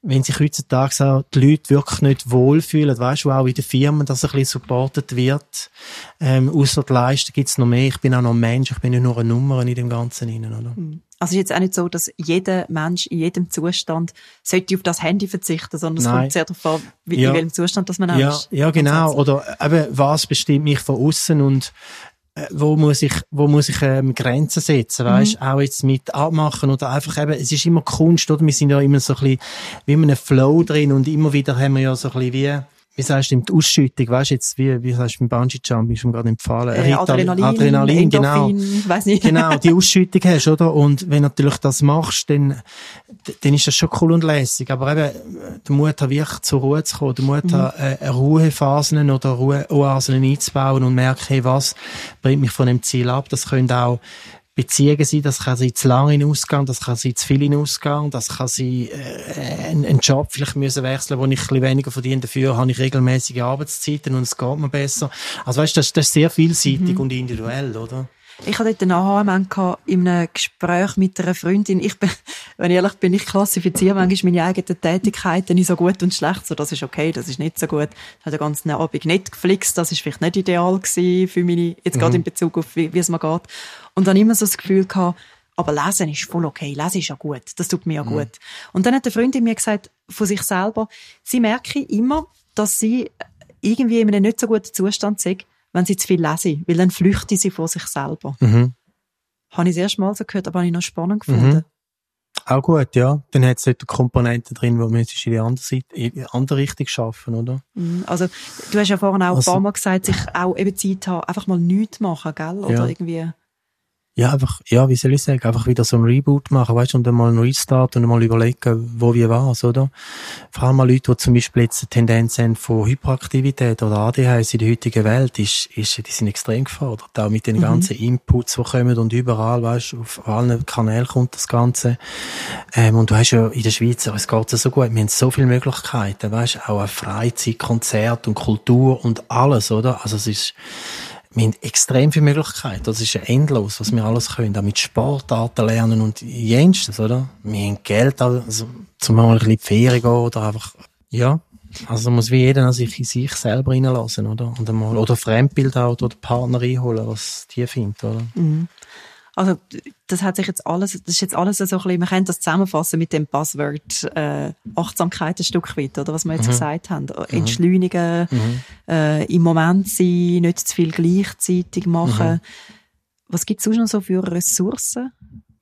wenn sich heutzutage auch die Leute wirklich nicht wohlfühlen, weißt du, auch in den Firmen, dass ein bisschen supportet wird, ähm, außer die Leistung gibt's noch mehr. Ich bin auch noch ein Mensch, ich bin nicht nur eine Nummer in dem Ganzen hinein, oder? Mhm. Also es ist jetzt auch nicht so, dass jeder Mensch in jedem Zustand sollte auf das Handy verzichten, sondern es Nein. kommt sehr darauf an, wie, ja. in welchem Zustand das man ja, ist. Ja, genau. Oder eben, was bestimmt mich von außen und wo muss ich, wo muss ich ähm, Grenzen setzen, weißt? Mhm. Auch jetzt mit abmachen oder einfach eben, es ist immer Kunst, oder? Wir sind ja immer so ein bisschen wie in einem Flow drin und immer wieder haben wir ja so ein bisschen wie wie sagst du, die Ausschüttung, weißt du jetzt, wie, wie sagst du, beim Bungee-Jump, ist mir gerade empfahlen. Äh, Adrenalin, Adrenalin genau. Weiss nicht. genau, die Ausschüttung hast, oder? Und wenn natürlich das machst, dann, dann ist das schon cool und lässig. Aber eben, der Mut hat wirklich zur Ruhe zu kommen, der Mut mhm. hat, äh, Ruhephasen oder Ruheoasen einzubauen und merkt, hey, was bringt mich von dem Ziel ab? Das können auch Beziehungen sein, das kann sein zu lange in Ausgang, das kann sein zu viel in Ausgang, das kann sein, äh, einen Job vielleicht müssen wechseln, wo ich ein bisschen weniger verdiene, dafür habe ich regelmäßige Arbeitszeiten und es geht mir besser. Also weißt, das, das ist sehr vielseitig mhm. und individuell, oder? Ich hatte dort einen Aha-Moment in einem Gespräch mit einer Freundin. Ich bin, wenn ich ehrlich bin, ich klassifiziere manchmal meine eigenen Tätigkeiten nicht so gut und schlecht. So, das ist okay, das ist nicht so gut. Ich habe den ganzen Abend nicht geflixt. Das ist vielleicht nicht ideal gewesen für meine, jetzt mhm. gerade in Bezug auf, wie, wie es mir geht. Und dann immer so das Gefühl gehabt, aber lesen ist voll okay. Lesen ist ja gut. Das tut mir ja mhm. gut. Und dann hat eine Freundin mir gesagt, von sich selber, sie merke immer, dass sie irgendwie in einem nicht so guten Zustand sind, wenn sie zu viel lesen, weil dann flüchten sie vor sich selber. Mhm. Habe ich das erste Mal so gehört, aber habe ich noch spannend gefunden. Mhm. Auch gut, ja. Dann hat es dort Komponenten drin, die man in die andere, Seite, in die andere Richtung schaffen, oder? Mhm. Also, du hast ja vorhin auch also, ein paar Mal gesagt, sich auch eben Zeit haben, einfach mal nichts machen, gell? Oder ja. irgendwie ja, einfach, ja, wie soll ich sagen, einfach wieder so ein Reboot machen, weißt du, und dann mal einen Restart und mal überlegen, wo wie was, oder? Vor allem mal Leute, die zum Beispiel jetzt eine Tendenz haben von Hyperaktivität oder ADHS in der heutigen Welt, ist, ist, die sind extrem gefordert. Auch mit den mhm. ganzen Inputs, die kommen und überall, weißt du, auf allen Kanälen kommt das Ganze. Ähm, und du hast ja in der Schweiz, es geht so gut, wir haben so viele Möglichkeiten, weißt du, auch eine Freizeit, Konzert und Kultur und alles, oder? Also es ist, wir haben extrem viele Möglichkeiten. Das ist ja endlos, was wir alles können. Auch mit Sportarten lernen und jenstes, oder? Wir haben Geld, also, zum mal ein bisschen die Ferien gehen oder einfach, ja. Also muss wie jeder sich in sich selber reinlassen, oder? Und einmal, oder Fremdbild auch, oder Partner einholen, was die findet, oder? Mhm. Also das hat sich jetzt alles, das ist jetzt alles so ein bisschen, man könnte das zusammenfassen mit dem Buzzword äh, Achtsamkeit ein Stück weit, oder was wir jetzt mhm. gesagt haben. Mhm. Entschleunigen, mhm. Äh, im Moment sein, nicht zu viel gleichzeitig machen. Mhm. Was gibt es sonst noch so für Ressourcen,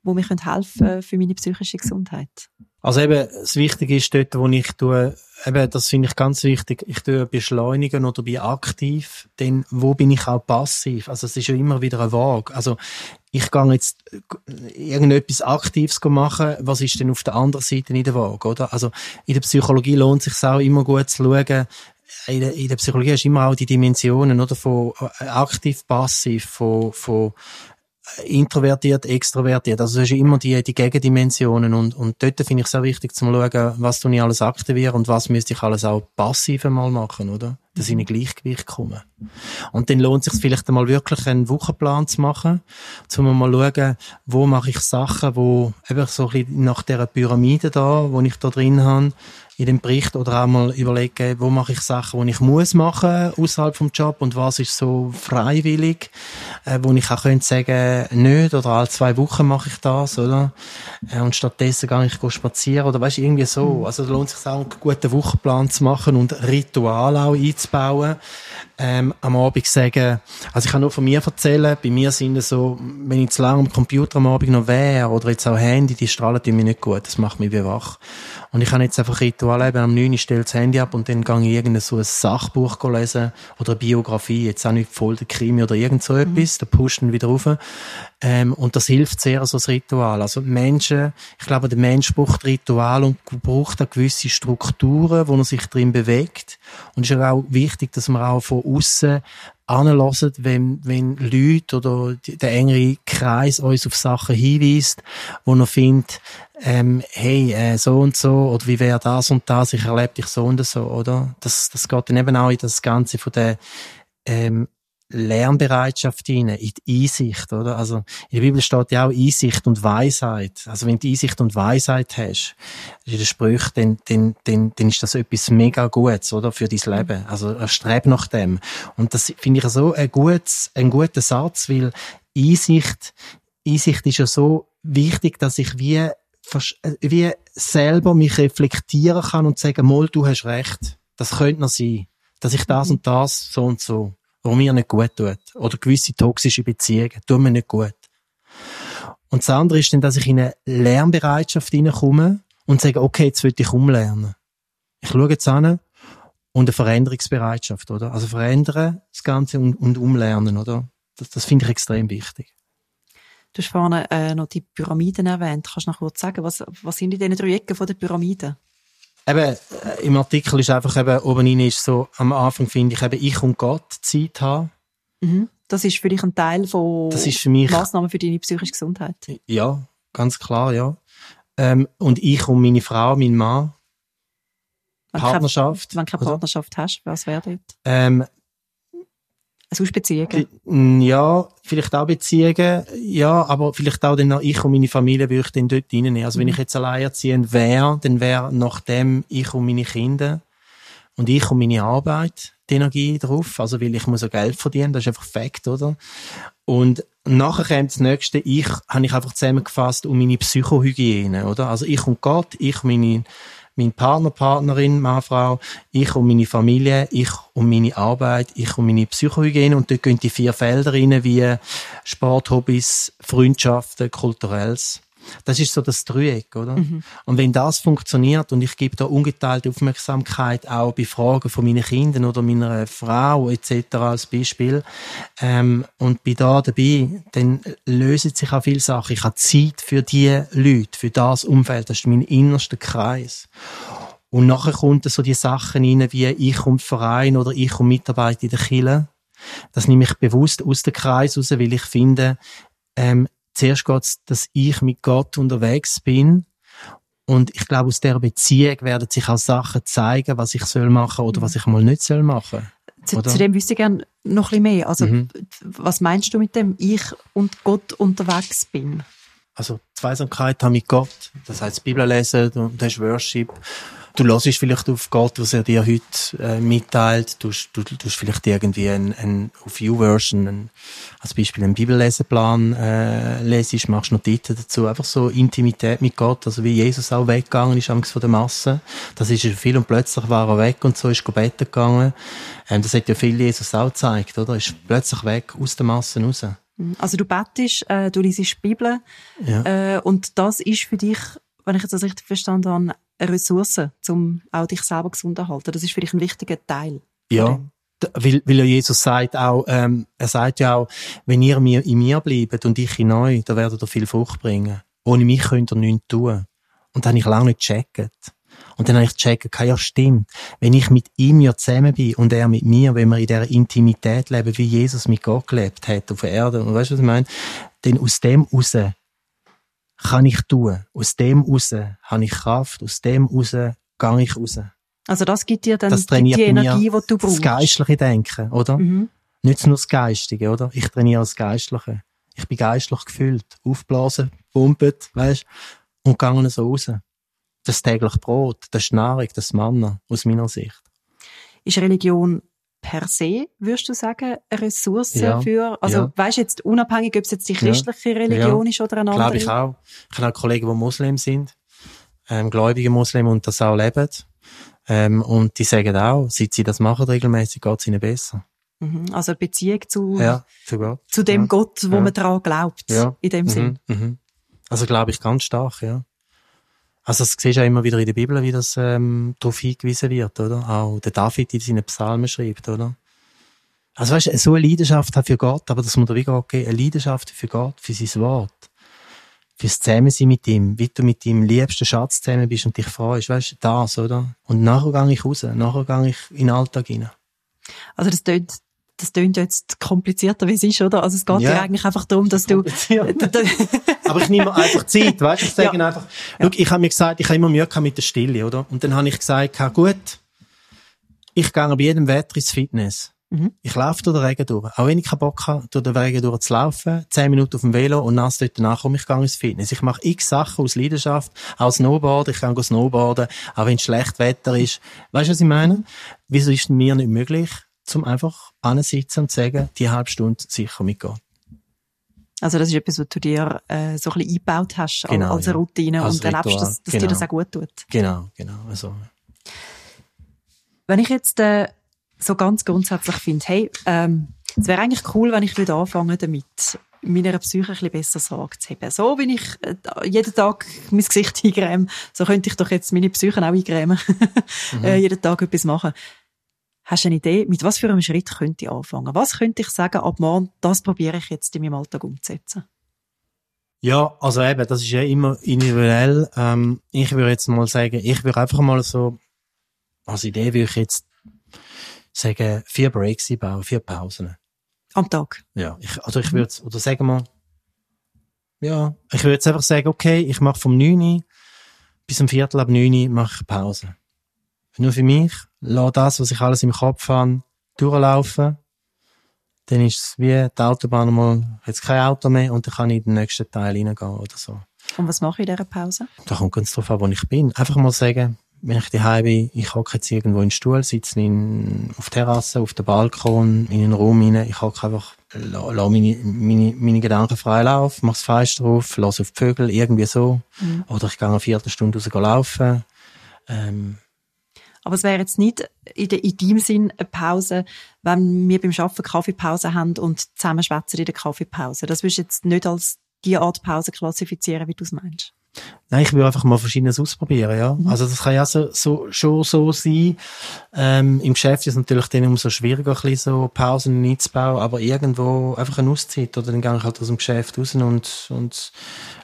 wo mir helfen können für meine psychische Gesundheit? Also eben, das Wichtige ist dort, wo ich tue, eben, das finde ich ganz wichtig, ich tue beschleunigen oder bin aktiv, denn wo bin ich auch passiv? Also es ist ja immer wieder ein Waage. Also ich gehe jetzt irgendetwas Aktives machen, was ist denn auf der anderen Seite in der Waage, oder? Also in der Psychologie lohnt es sich auch immer gut zu schauen, in der, in der Psychologie hast du immer auch die Dimensionen, oder? Von äh, aktiv, passiv, von, von introvertiert, extrovertiert. Also es ist immer die, die Gegendimensionen und, und dort finde ich es auch wichtig zu schauen, was du nicht alles aktivieren und was müsste ich alles auch passiv mal machen, oder? Dass ich in ein Gleichgewicht komme. Und dann lohnt es sich vielleicht einmal wirklich einen Wochenplan zu machen, um mal schauen, wo mache ich Sachen, wo eben so ein bisschen nach dieser Pyramide da, wo ich da drin habe, in dem Bericht oder auch mal überlegen, wo mache ich Sachen, die ich muss machen außerhalb vom Job und was ist so freiwillig, äh, wo ich auch könnte sagen, nicht oder alle zwei Wochen mache ich das, oder? Äh, und stattdessen gehe ich spazieren oder weißt irgendwie so. Mhm. Also da lohnt sich auch einen guten Wochenplan zu machen und Ritual auch einzubauen. Ähm, am Abend sagen, also ich kann nur von mir erzählen, bei mir sind es so, wenn ich zu lange am Computer am Abend noch wäre oder jetzt auch Handy, die strahlen mich nicht gut, das macht mich wie wach. Und ich habe jetzt einfach Ritual eben am 9. stelle das Handy ab und dann gehe ich irgendein so ein Sachbuch lesen oder Biografie, jetzt auch nicht voll der Krimi oder irgend so mhm. etwas, da pusht dann wieder rauf. Ähm, und das hilft sehr, so ein Ritual. Also Menschen, ich glaube, der Mensch braucht Ritual und braucht auch gewisse Strukturen, wo er sich drin bewegt. Und es ist auch wichtig, dass man auch von außen anlassen, wenn, wenn Leute oder der engere Kreis uns auf Sachen hinweist, wo er findet, ähm, hey, äh, so und so, oder wie wäre das und das, ich erlebe dich so und so, oder? Das, das geht dann eben auch in das Ganze von der, ähm, Lernbereitschaft hinein, in die Einsicht, oder? Also, in der Bibel steht ja auch Einsicht und Weisheit. Also, wenn du Einsicht und Weisheit hast, in den Sprüchen, dann, dann, dann, dann ist das etwas mega Gutes, oder? Für dein Leben. Also, streb nach dem. Und das finde ich so ein gutes, ein guter Satz, weil Einsicht, Einsicht ist ja so wichtig, dass ich wie, wie selber mich reflektieren kann und sagen, mal, du hast recht. Das könnte noch sein. Dass ich das und das so und so wo mir nicht gut tut. Oder gewisse toxische Beziehungen tun mir nicht gut. Und das andere ist dann, dass ich in eine Lernbereitschaft hineinkomme und sage, okay, jetzt will ich umlernen. Ich schaue jetzt an und eine Veränderungsbereitschaft, oder? Also verändern das Ganze und, und umlernen, oder? Das, das finde ich extrem wichtig. Du hast vorhin äh, noch die Pyramiden erwähnt. Kannst du noch kurz sagen, was, was sind die drei Ecken der Pyramide? Eben, äh, im Artikel ist einfach eben, oben rein ist so, am Anfang finde ich eben, ich und Gott Zeit haben. Mhm. Das ist für dich ein Teil von das für mich, Massnahmen für deine psychische Gesundheit? Ja, ganz klar, ja. Ähm, und ich und meine Frau, mein Mann. Wenn Partnerschaft. Keine, wenn du keine Partnerschaft hast, was wäre dort? Ähm, Sonst Beziehungen? Ja, vielleicht auch Beziehungen, ja, aber vielleicht auch dann noch ich und meine Familie würde ich dann dort reinnehmen. Also mhm. wenn ich jetzt alleinerziehend wäre, dann wäre nachdem ich und meine Kinder und ich und meine Arbeit die Energie drauf, also weil ich muss ja Geld verdienen, das ist einfach Fakt, oder? Und nachher kommt das nächste, ich, habe ich einfach zusammengefasst um meine Psychohygiene, oder? Also ich und Gott, ich und meine mein Partner, Partnerin, Mann, Frau, ich und meine Familie, ich und meine Arbeit, ich und meine Psychohygiene und dort gehen die vier Felder rein, wie Sport, Hobbys, Freundschaften, Kulturelles. Das ist so das Dreieck, oder? Mhm. Und wenn das funktioniert und ich gebe da ungeteilte Aufmerksamkeit auch bei Fragen von meinen Kindern oder meiner Frau etc. als Beispiel ähm, und bin da dabei, dann lösen sich auch viele Sachen. Ich habe Zeit für die Leute, für das Umfeld, das ist mein innerster Kreis. Und nachher kommen so die Sachen rein, wie ich und Verein oder ich und Mitarbeiter in der Kirche. Das nehme ich bewusst aus dem Kreis raus, weil ich finde, ähm, zuerst geht dass ich mit Gott unterwegs bin. Und ich glaube, aus dieser Beziehung werden sich auch Sachen zeigen, was ich soll machen oder was ich mal nicht soll machen. Zu, zu dem wüsste ich gerne noch ein bisschen mehr. Also, mhm. was meinst du mit dem, ich und Gott unterwegs bin? Also, Zweisamkeit haben mit Gott. Das heißt, Bibel lesen, du hast Worship. Du hörst vielleicht auf Gott, was er dir heute äh, mitteilt. Du, du, du hast vielleicht irgendwie ein, ein auf U-Version, ein, als Beispiel einen Bibelleseplan äh, lesest, machst Notizen dazu. Einfach so Intimität mit Gott, also wie Jesus auch weggegangen ist von der Masse. Das ist ja viel und plötzlich war er weg und so ist er beten gegangen. Ähm, das hat ja viel Jesus auch gezeigt, oder? Ist plötzlich weg aus der Masse raus. Also du bettest, äh, du liest die Bibel Ja. äh, und das ist für dich, wenn ich jetzt das richtig verstanden habe, Ressource, um auch dich selber gesund zu halten. Das ist für dich ein wichtiger Teil. Ja. Weil, weil ja Jesus sagt auch, ähm, er sagt ja auch, wenn ihr mir, in mir bleibt und ich in euch, dann werdet ihr viel Frucht bringen. Ohne mich könnt ihr nichts tun. Und dann habe ich lange nicht gecheckt. Und dann habe ich gecheckt, ja stimmt, wenn ich mit ihm ja zusammen bin und er mit mir, wenn wir in dieser Intimität leben, wie Jesus mit Gott gelebt hat auf der Erde, und weißt du, was ich meine? Dann aus dem raus kann ich tun. Aus dem raus habe ich Kraft. Aus dem raus gehe ich raus. Also das gibt dir dann Das die, trainiert die Energie, die du Das brauchst. geistliche Denken, oder? Mhm. Nicht nur das Geistige, oder? Ich trainiere das Geistliche. Ich bin geistlich gefüllt, aufblasen, pumpet, weißt und gegangen so raus. Das tägliche Brot, das ist Nahrung, das Manna, aus meiner Sicht. Ist Religion per se, würdest du sagen, eine Ressource Ja. für, also Ja. weißt jetzt unabhängig, ob es jetzt die christliche Religion Ja. ist oder eine andere? Glaube ich auch. Ich habe auch Kollegen, die Muslim sind, ähm, gläubige Muslim und das auch leben. Ähm, und die sagen auch, seit sie das machen regelmäßig, geht es ihnen besser. Mhm. Also Beziehung zu, Ja, zu Gott. zu dem. Gott, wo man daran glaubt, in dem Sinn. Mhm. Mhm. Also glaube ich ganz stark, ja. Also das siehst du ja immer wieder in der Bibel, wie das ähm, darauf hingewiesen wird, oder? Auch der David in seinen Psalmen schreibt, oder? Also weißt du, so eine Leidenschaft hat für Gott, aber das muss dir wie Gott geben, eine Leidenschaft für Gott, für sein Wort, fürs Zusammensein mit ihm, wie du mit deinem liebsten Schatz zusammen bist und dich freust, weißt du, das, oder? Und nachher gehe ich raus, nachher gehe ich in den Alltag hinein. Also das tönt, das tönt jetzt komplizierter, wie es ist, oder? Also es geht Ja. dir eigentlich einfach darum, dass du... Aber ich nehme einfach Zeit, weißt du? Ich sage Ja. einfach, schau, ich habe mir gesagt, ich habe immer Mühe mit der Stille, oder? Und dann habe ich gesagt, ja, gut, ich gehe bei jedem Wetter ins Fitness. Mhm. Ich laufe durch den Regen durch. Auch wenn ich keinen Bock habe, durch den Regen durch zu laufen, zehn Minuten auf dem Velo und nass dort danach komme ich gehe ins Fitness. Ich mache x Sachen aus Leidenschaft, auch Snowboarden, ich kann Snowboarden, auch wenn es schlecht Wetter ist. Weißt du, was ich meine? Wieso ist es mir nicht möglich, zum einfach ansitzen und zu sagen, die halbe Stunde sicher mit Gott? Also das ist etwas, was du dir äh, so ein bisschen eingebaut hast Genau, als ja. Routine Als und erlebst, dass, dass dir genau. das auch gut tut. Genau, genau. Also, Wenn ich jetzt äh, so ganz grundsätzlich finde, hey, ähm, es wäre eigentlich cool, wenn ich würde anfangen damit, meiner Psyche ein bisschen besser Sorge zu haben. So, wenn ich äh, jeden Tag mein Gesicht eingräme, so könnte ich doch jetzt meine Psyche auch eingrämen. äh, jeden Tag etwas machen. Hast du eine Idee, mit was für einem Schritt könnte ich anfangen? Was könnte ich sagen, ab morgen, das probiere ich jetzt in meinem Alltag umzusetzen? Ja, also eben, das ist ja immer individuell. Ähm, ich würde jetzt mal sagen, ich würde einfach mal so, als Idee würde ich jetzt sagen, vier Breaks einbauen, vier Pausen. Am Tag. Ja, ich, also ich würde, oder sagen wir, ja, ich würde jetzt einfach sagen, okay, ich mache vom 9 Uhr bis um Viertel ab 9 Uhr mache ich Pause. Nur für mich, lasse das, was ich alles im Kopf habe, durchlaufen. Dann ist es wie die Autobahn mal, jetzt kein Auto mehr und dann kann ich in den nächsten Teil reingehen oder so. Und was mache ich in dieser Pause? Da kommt ganz drauf an, wo ich bin. Einfach mal sagen, wenn ich daheim bin, ich hocke jetzt irgendwo in den Stuhl, sitze in, auf der Terrasse, auf dem Balkon, in einen Raum rein. Ich hocke einfach, la- lasse meine, meine, meine Gedanken frei laufen, mache das Fenster auf, lasse auf die Vögel, irgendwie so. Oder ich gehe eine Viertelstunde raus laufen. Ähm, Aber es wäre jetzt nicht in, de, in deinem Sinn eine Pause, wenn wir beim Arbeiten Kaffeepause haben und zusammen schwätzen in der Kaffeepause. Das würdest du jetzt nicht als die Art Pause klassifizieren, wie du es meinst. Nein, ich will einfach mal Verschiedenes ausprobieren, ja. Also das kann ja so, so, schon so sein. Ähm, Im Geschäft ist es natürlich dann umso schwieriger, ein bisschen so Pausen einzubauen, aber irgendwo einfach eine Auszeit, oder dann gehe ich halt aus dem Geschäft raus und, und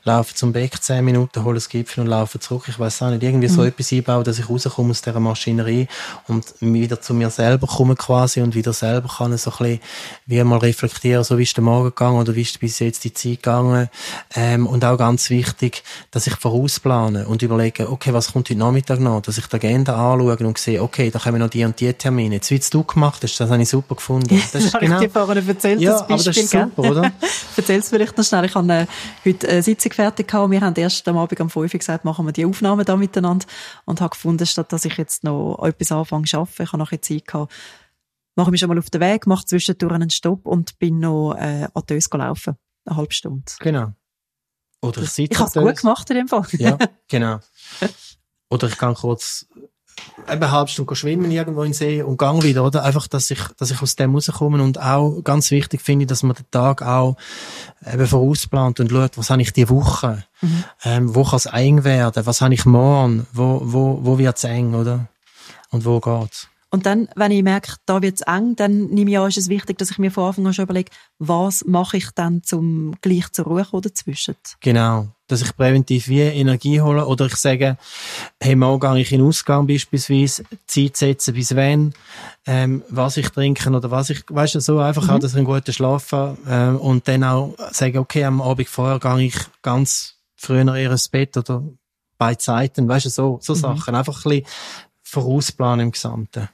laufe zum Beck zehn Minuten, hole das Gipfel und laufe zurück. Ich weiß auch nicht, irgendwie so etwas einbauen, dass ich rauskomme aus dieser Maschinerie und wieder zu mir selber komme quasi und wieder selber kann so ein bisschen wie mal reflektieren, so wie ist der Morgen gegangen oder wie ist bis jetzt die Zeit gegangen. Ähm, und auch ganz wichtig, dass ich voraus vorausplanen und überlegen, okay, was kommt heute Nachmittag noch, dass ich die Agenda anschaue und sehe, okay, da kommen noch die und die Termine. Jetzt, wie du gemacht hast, das habe ich super gefunden. Das ist genau. ich dir vorhin erzählt, ja, das Beispiel, aber das ist super, oder? Erzähl es vielleicht noch schnell. Ich habe äh, heute eine Sitzung fertig gehabt. Wir haben erst am Abend um 5 Uhr gesagt, machen wir die Aufnahmen da miteinander und habe gefunden, statt dass ich jetzt noch etwas anfange zu arbeiten, ich habe nachher Zeit gehabt, mache mich schon mal auf den Weg, mache zwischendurch einen Stopp und bin noch äh, an die Ös laufen. Eine halbe Stunde. Genau. Oder ich sitze Ich habe es gut gemacht in dem Fall. ja, genau. Oder ich kann kurz eine halbe Stunde schwimmen irgendwo in den See und gang wieder, oder? Einfach, dass ich, dass ich aus dem rauskomme und auch ganz wichtig finde ich, dass man den Tag auch eben vorausplant und schaut, was habe ich die Woche? Mhm. Ähm, wo kann es eng werden? Was habe ich morgen? Wo, wo, wo wird es eng, oder? Und wo geht's? Und dann, wenn ich merke, da wird's eng, dann nehme ich an, ist es wichtig, dass ich mir von Anfang an schon überlege, was mache ich dann zum gleich zur Ruhe oder dazwischen? Genau. Dass ich präventiv wie Energie hole oder ich sage, hey, morgen gehe ich in den Ausgang beispielsweise, Zeit setzen bis wann, ähm, was ich trinke oder was ich, weißt du, so einfach mhm. auch, dass ich einen guten Schlaf habe, äh, und dann auch sagen, okay, am Abend vorher gehe ich ganz früher in ins Bett oder bei Zeiten, weißt du, so, so mhm. Sachen. Einfach ein bisschen vorausplanen im Gesamten.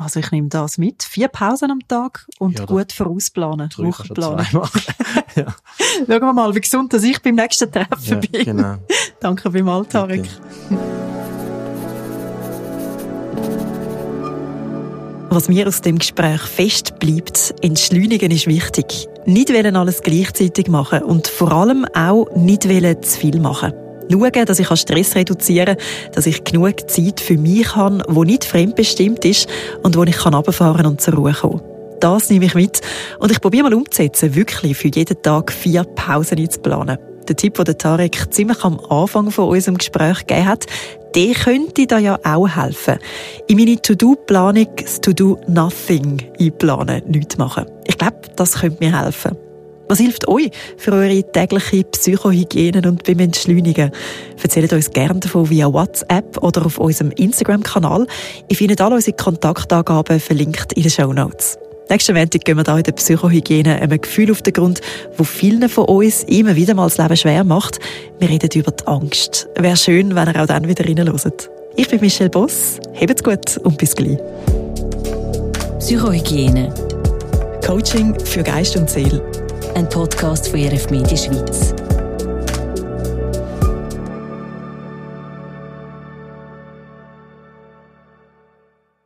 Also ich nehme das mit. Vier Pausen am Tag und ja, gut vorausplanen. Wochenplanen. ja. Schauen wir mal, wie gesund dass ich beim nächsten Treffen ja, bin. Genau. Danke beim Tarek. Was mir aus dem Gespräch fest bleibt, entschleunigen ist wichtig. Nicht wollen alles gleichzeitig machen und vor allem auch nicht wollen zu viel machen schauen, dass ich Stress reduzieren kann, dass ich genug Zeit für mich habe, wo nicht fremdbestimmt ist und wo ich runterfahren kann und zur Ruhe kommen das nehme ich mit. Und ich probiere mal umzusetzen, wirklich für jeden Tag vier Pausen einzuplanen. Der Tipp, den Tarek ziemlich am Anfang von unserem Gespräch gegeben hat, der könnte da ja auch helfen. In meine To-Do-Planung das To-Do-Nothing einplanen, nichts machen. Ich glaube, das könnte mir helfen. Was hilft euch für eure tägliche Psychohygiene und beim Entschleunigen? Erzählt uns gerne davon via WhatsApp oder auf unserem Instagram-Kanal. Ihr findet alle unsere Kontaktangaben verlinkt in den Show Notes. Nächsten Montag gehen wir hier in der Psychohygiene einem Gefühl auf den Grund, wo vielen von uns immer wieder mal das Leben schwer macht. Wir reden über die Angst. Wäre schön, wenn ihr auch dann wieder reinhört. Ich bin Michelle Boss. Habt's gut und bis gleich. Psychohygiene. Coaching für Geist und Seele ein Podcast von RF Media Schweiz.